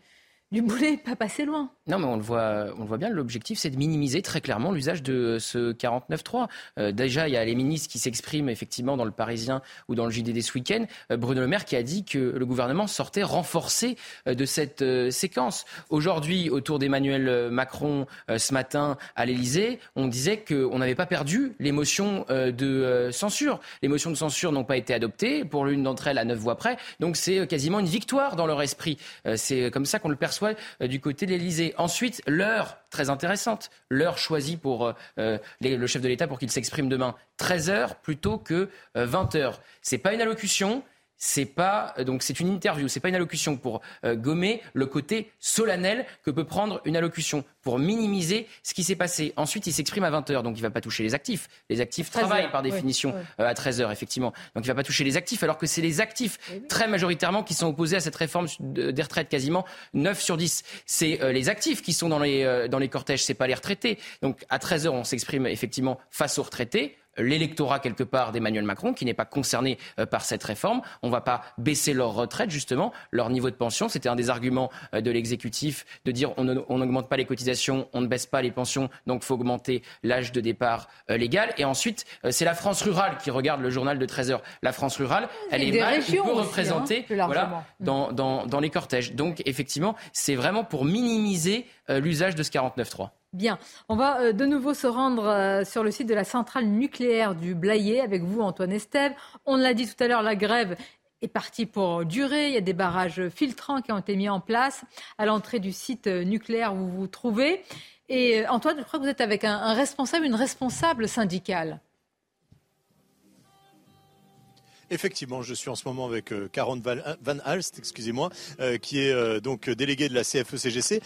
du boulet pas passé loin? Non, mais on le voit, on le voit bien. L'objectif, c'est de minimiser très clairement l'usage de ce 49.3. Euh, déjà, il y a les ministres qui s'expriment effectivement dans le Parisien ou dans le JDD ce week-end. Euh, Bruno Le Maire qui a dit que le gouvernement sortait renforcé euh, de cette séquence. Aujourd'hui, autour d'Emmanuel Macron, ce matin à l'Élysée, on disait qu'on n'avait pas perdu les motions de censure. Les motions de censure n'ont pas été adoptées, pour l'une d'entre elles à neuf voix près. Donc c'est quasiment une victoire dans leur esprit. c'est comme ça qu'on le perçoit euh, du côté de l'Elysée. Ensuite, l'heure, très intéressante, l'heure choisie pour le chef de l'État pour qu'il s'exprime demain, 13 heures plutôt que 20 heures. C'est pas une allocution, c'est pas donc c'est une interview, c'est pas une allocution pour euh, gommer le côté solennel que peut prendre une allocution pour minimiser ce qui s'est passé. Ensuite, il s'exprime à 20h, donc il va pas toucher les actifs. Les actifs travaillent par définition euh, à 13h effectivement. Donc il va pas toucher les actifs alors que c'est les actifs eh très majoritairement qui sont opposés à cette réforme des retraites quasiment 9 sur 10. C'est euh, les actifs qui sont dans les dans les cortèges, c'est pas les retraités. Donc à 13h, on s'exprime effectivement face aux retraités l'électorat quelque part d'Emmanuel Macron qui n'est pas concerné euh, par cette réforme. On ne va pas baisser leur retraite justement, leur niveau de pension. C'était un des arguments euh, de l'exécutif de dire on n'augmente pas les cotisations, on ne baisse pas les pensions, donc il faut augmenter l'âge de départ euh, légal. Et ensuite, c'est la France rurale qui regarde le journal de 13 heures. La France rurale, elle est mal peu hein, représentée voilà, dans, dans, dans les cortèges. Donc effectivement, c'est vraiment pour minimiser l'usage de ce 49.3. Bien, on va euh, de nouveau se rendre euh, sur le site de la centrale nucléaire du Blayet avec vous, Antoine Estève. On l'a dit tout à l'heure, la grève est partie pour durer. Il y a des barrages filtrants qui ont été mis en place à l'entrée du site euh, nucléaire où vous vous trouvez. Et Antoine, je crois que vous êtes avec un responsable, une responsable syndicale. Effectivement, je suis en ce moment avec euh, Carole Van Alst, excusez-moi, euh, qui est euh, donc déléguée de la CFE-CGC.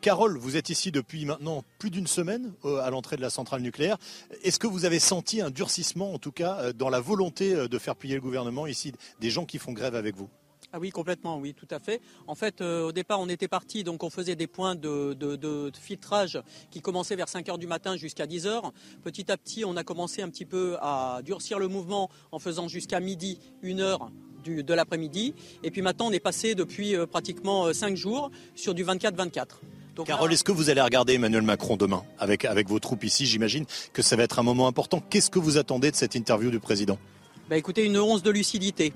Carole, vous êtes ici depuis maintenant plus d'une semaine à l'entrée de la centrale nucléaire. Est-ce que vous avez senti un durcissement, en tout cas, dans la volonté de faire plier le gouvernement ici, des gens qui font grève avec vous? Ah oui, complètement, oui, tout à fait. En fait, euh, au départ, on était parti, donc on faisait des points de, filtrage qui commençaient vers 5 heures du matin jusqu'à 10 heures. Petit à petit, on a commencé un petit peu à durcir le mouvement en faisant jusqu'à midi, 1 heure de l'après-midi. Et puis maintenant, on est passé depuis euh, pratiquement 5 euh, jours sur du 24-24. Carole, est-ce que vous allez regarder Emmanuel Macron demain avec, avec vos troupes ici? J'imagine que ça va être un moment important. Qu'est-ce que vous attendez de cette interview du président? Bah, Écoutez, une once de lucidité.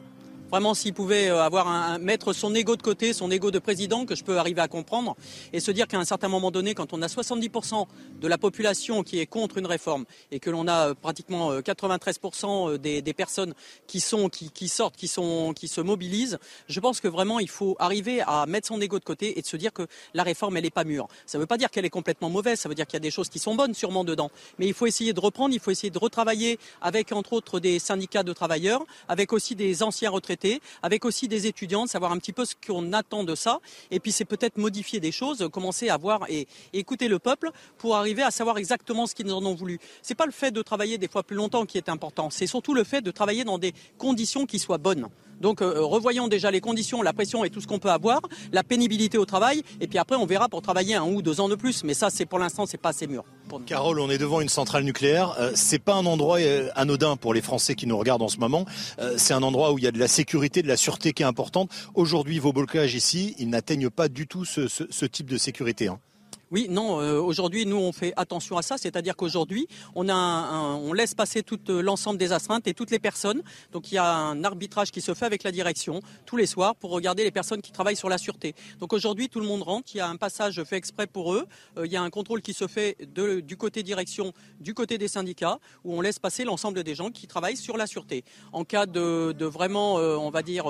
Vraiment, s'il pouvait euh, avoir un, mettre son ego de côté, son ego de président, que je peux arriver à comprendre, et se dire qu'à un certain moment donné, quand on a 70% de la population qui est contre une réforme et que l'on a euh, pratiquement 93% euh, des, des, personnes qui sont qui, qui, sortent, qui sont qui se mobilisent, je pense que vraiment il faut arriver à mettre son ego de côté et de se dire que la réforme elle est pas mûre. Ça ne veut pas dire qu'elle est complètement mauvaise, ça veut dire qu'il y a des choses qui sont bonnes sûrement dedans, mais il faut essayer de reprendre, il faut essayer de retravailler avec entre autres des syndicats de travailleurs, avec aussi des anciens retraités avec aussi des étudiants, de savoir un petit peu ce qu'on attend de ça. Et puis c'est peut-être modifier des choses, commencer à voir et, écouter le peuple pour arriver à savoir exactement ce qu'ils en ont voulu. C'est pas le fait de travailler des fois plus longtemps qui est important, c'est surtout le fait de travailler dans des conditions qui soient bonnes. Donc euh, euh, revoyons déjà les conditions, la pression et tout ce qu'on peut avoir, la pénibilité au travail, et puis après on verra pour travailler un ou deux ans de plus. Mais ça, c'est pour l'instant, c'est pas assez mûr. Carole, on est devant une centrale nucléaire. Euh, c'est pas un endroit anodin pour les Français qui nous regardent en ce moment. c'est un endroit où il y a de la sécurité, de la sûreté qui est importante. Aujourd'hui, vos blocages ici, ils n'atteignent pas du tout ce, type de sécurité. Hein. Oui, non. Euh, aujourd'hui, nous, on fait attention à ça, c'est-à-dire qu'aujourd'hui, on laisse passer tout euh, l'ensemble des astreintes et toutes les personnes. Donc, il y a un arbitrage qui se fait avec la direction tous les soirs pour regarder les personnes qui travaillent sur la sûreté. Donc, aujourd'hui, tout le monde rentre. Il y a un passage fait exprès pour eux. Euh, il y a un contrôle qui se fait du côté direction, du côté des syndicats, où on laisse passer l'ensemble des gens qui travaillent sur la sûreté. En cas de vraiment, on va dire,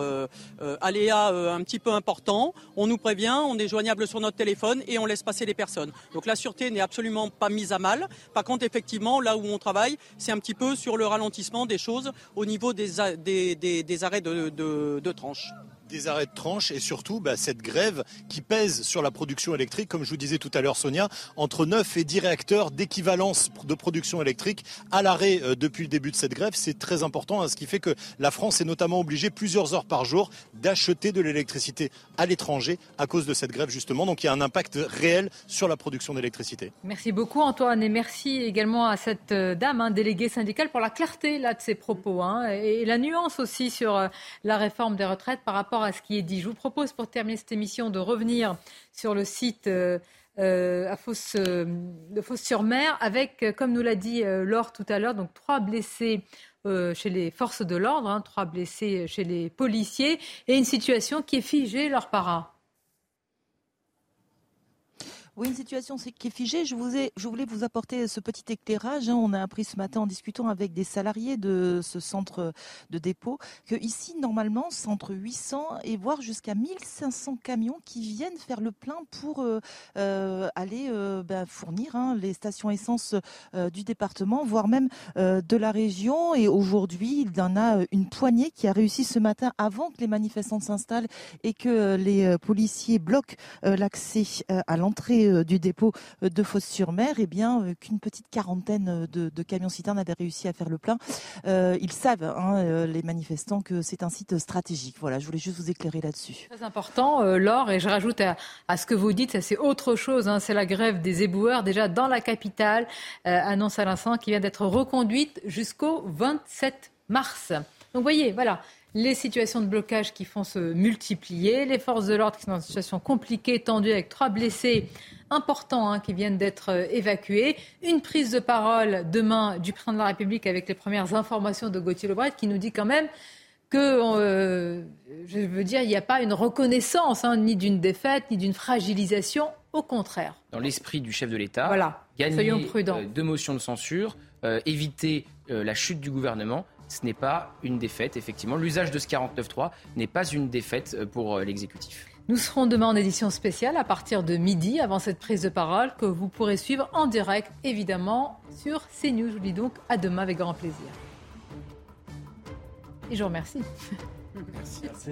aléa un petit peu important, on nous prévient, on est joignable sur notre téléphone et on laisse passer les personnes. Donc la sûreté n'est absolument pas mise à mal. Par contre, effectivement, là où on travaille, c'est un petit peu sur le ralentissement des choses au niveau des, arrêts de, de, de tranches des arrêts de tranche et surtout bah, cette grève qui pèse sur la production électrique, comme je vous disais tout à l'heure Sonia, entre 9 et 10 réacteurs d'équivalence de production électrique à l'arrêt euh, depuis le début de cette grève. C'est très important, hein, ce qui fait que la France est notamment obligée plusieurs heures par jour d'acheter de l'électricité à l'étranger à cause de cette grève justement. Donc il y a un impact réel sur la production d'électricité. Merci beaucoup Antoine et merci également à cette euh, dame, hein, déléguée syndicale, pour la clarté là, de ses propos hein, et la nuance aussi sur euh, la réforme des retraites par rapport à ce qui est dit. Je vous propose pour terminer cette émission de revenir sur le site euh, euh, euh, de Fosse-sur-Mer avec, comme nous l'a dit Laure tout à l'heure, donc trois blessés. chez les forces de l'ordre, hein, trois blessés chez les policiers et une situation qui est figée leur para. Oui, une situation qui est figée. Je, voulais vous apporter ce petit éclairage. Hein. On a appris ce matin en discutant avec des salariés de ce centre de dépôt que ici, normalement, c'est entre 800 et voire jusqu'à 1500 camions qui viennent faire le plein pour euh, euh, aller euh, ben, fournir hein, les stations essence du département, voire même de la région. Et aujourd'hui, il y en a une poignée qui a réussi ce matin avant que les manifestants s'installent et que les policiers bloquent l'accès à l'entrée euh, du dépôt euh, de Fos-sur-Mer, eh bien euh, qu'une petite quarantaine de, camions-citernes avaient réussi à faire le plein. ils savent, hein, les manifestants, que c'est un site stratégique. Voilà, je voulais juste vous éclairer là-dessus. Très important, Laure, et je rajoute à, ce que vous dites, c'est autre chose, hein, c'est la grève des éboueurs, déjà dans la capitale, annonce à l'instant, qui vient d'être reconduite jusqu'au 27 mars. Donc vous voyez, voilà, les situations de blocage qui font se multiplier, les forces de l'ordre qui sont dans une situation compliquée, tendue, avec trois blessés importants hein, qui viennent d'être euh, évacués. Une prise de parole demain du président de la République avec les premières informations de Gauthier Lebret qui nous dit quand même que, euh, je veux dire, il n'y a pas une reconnaissance hein, ni d'une défaite, ni d'une fragilisation. Au contraire. Dans l'esprit du chef de l'État, voilà. gagner euh, deux motions de censure, éviter la chute du gouvernement, ce n'est pas une défaite, effectivement. L'usage de ce 49.3 n'est pas une défaite euh, pour euh, l'exécutif. Nous serons demain en édition spéciale à partir de midi, avant cette prise de parole, que vous pourrez suivre en direct, évidemment, sur CNews. Je vous dis donc à demain avec grand plaisir. Et je vous remercie. Merci. Merci.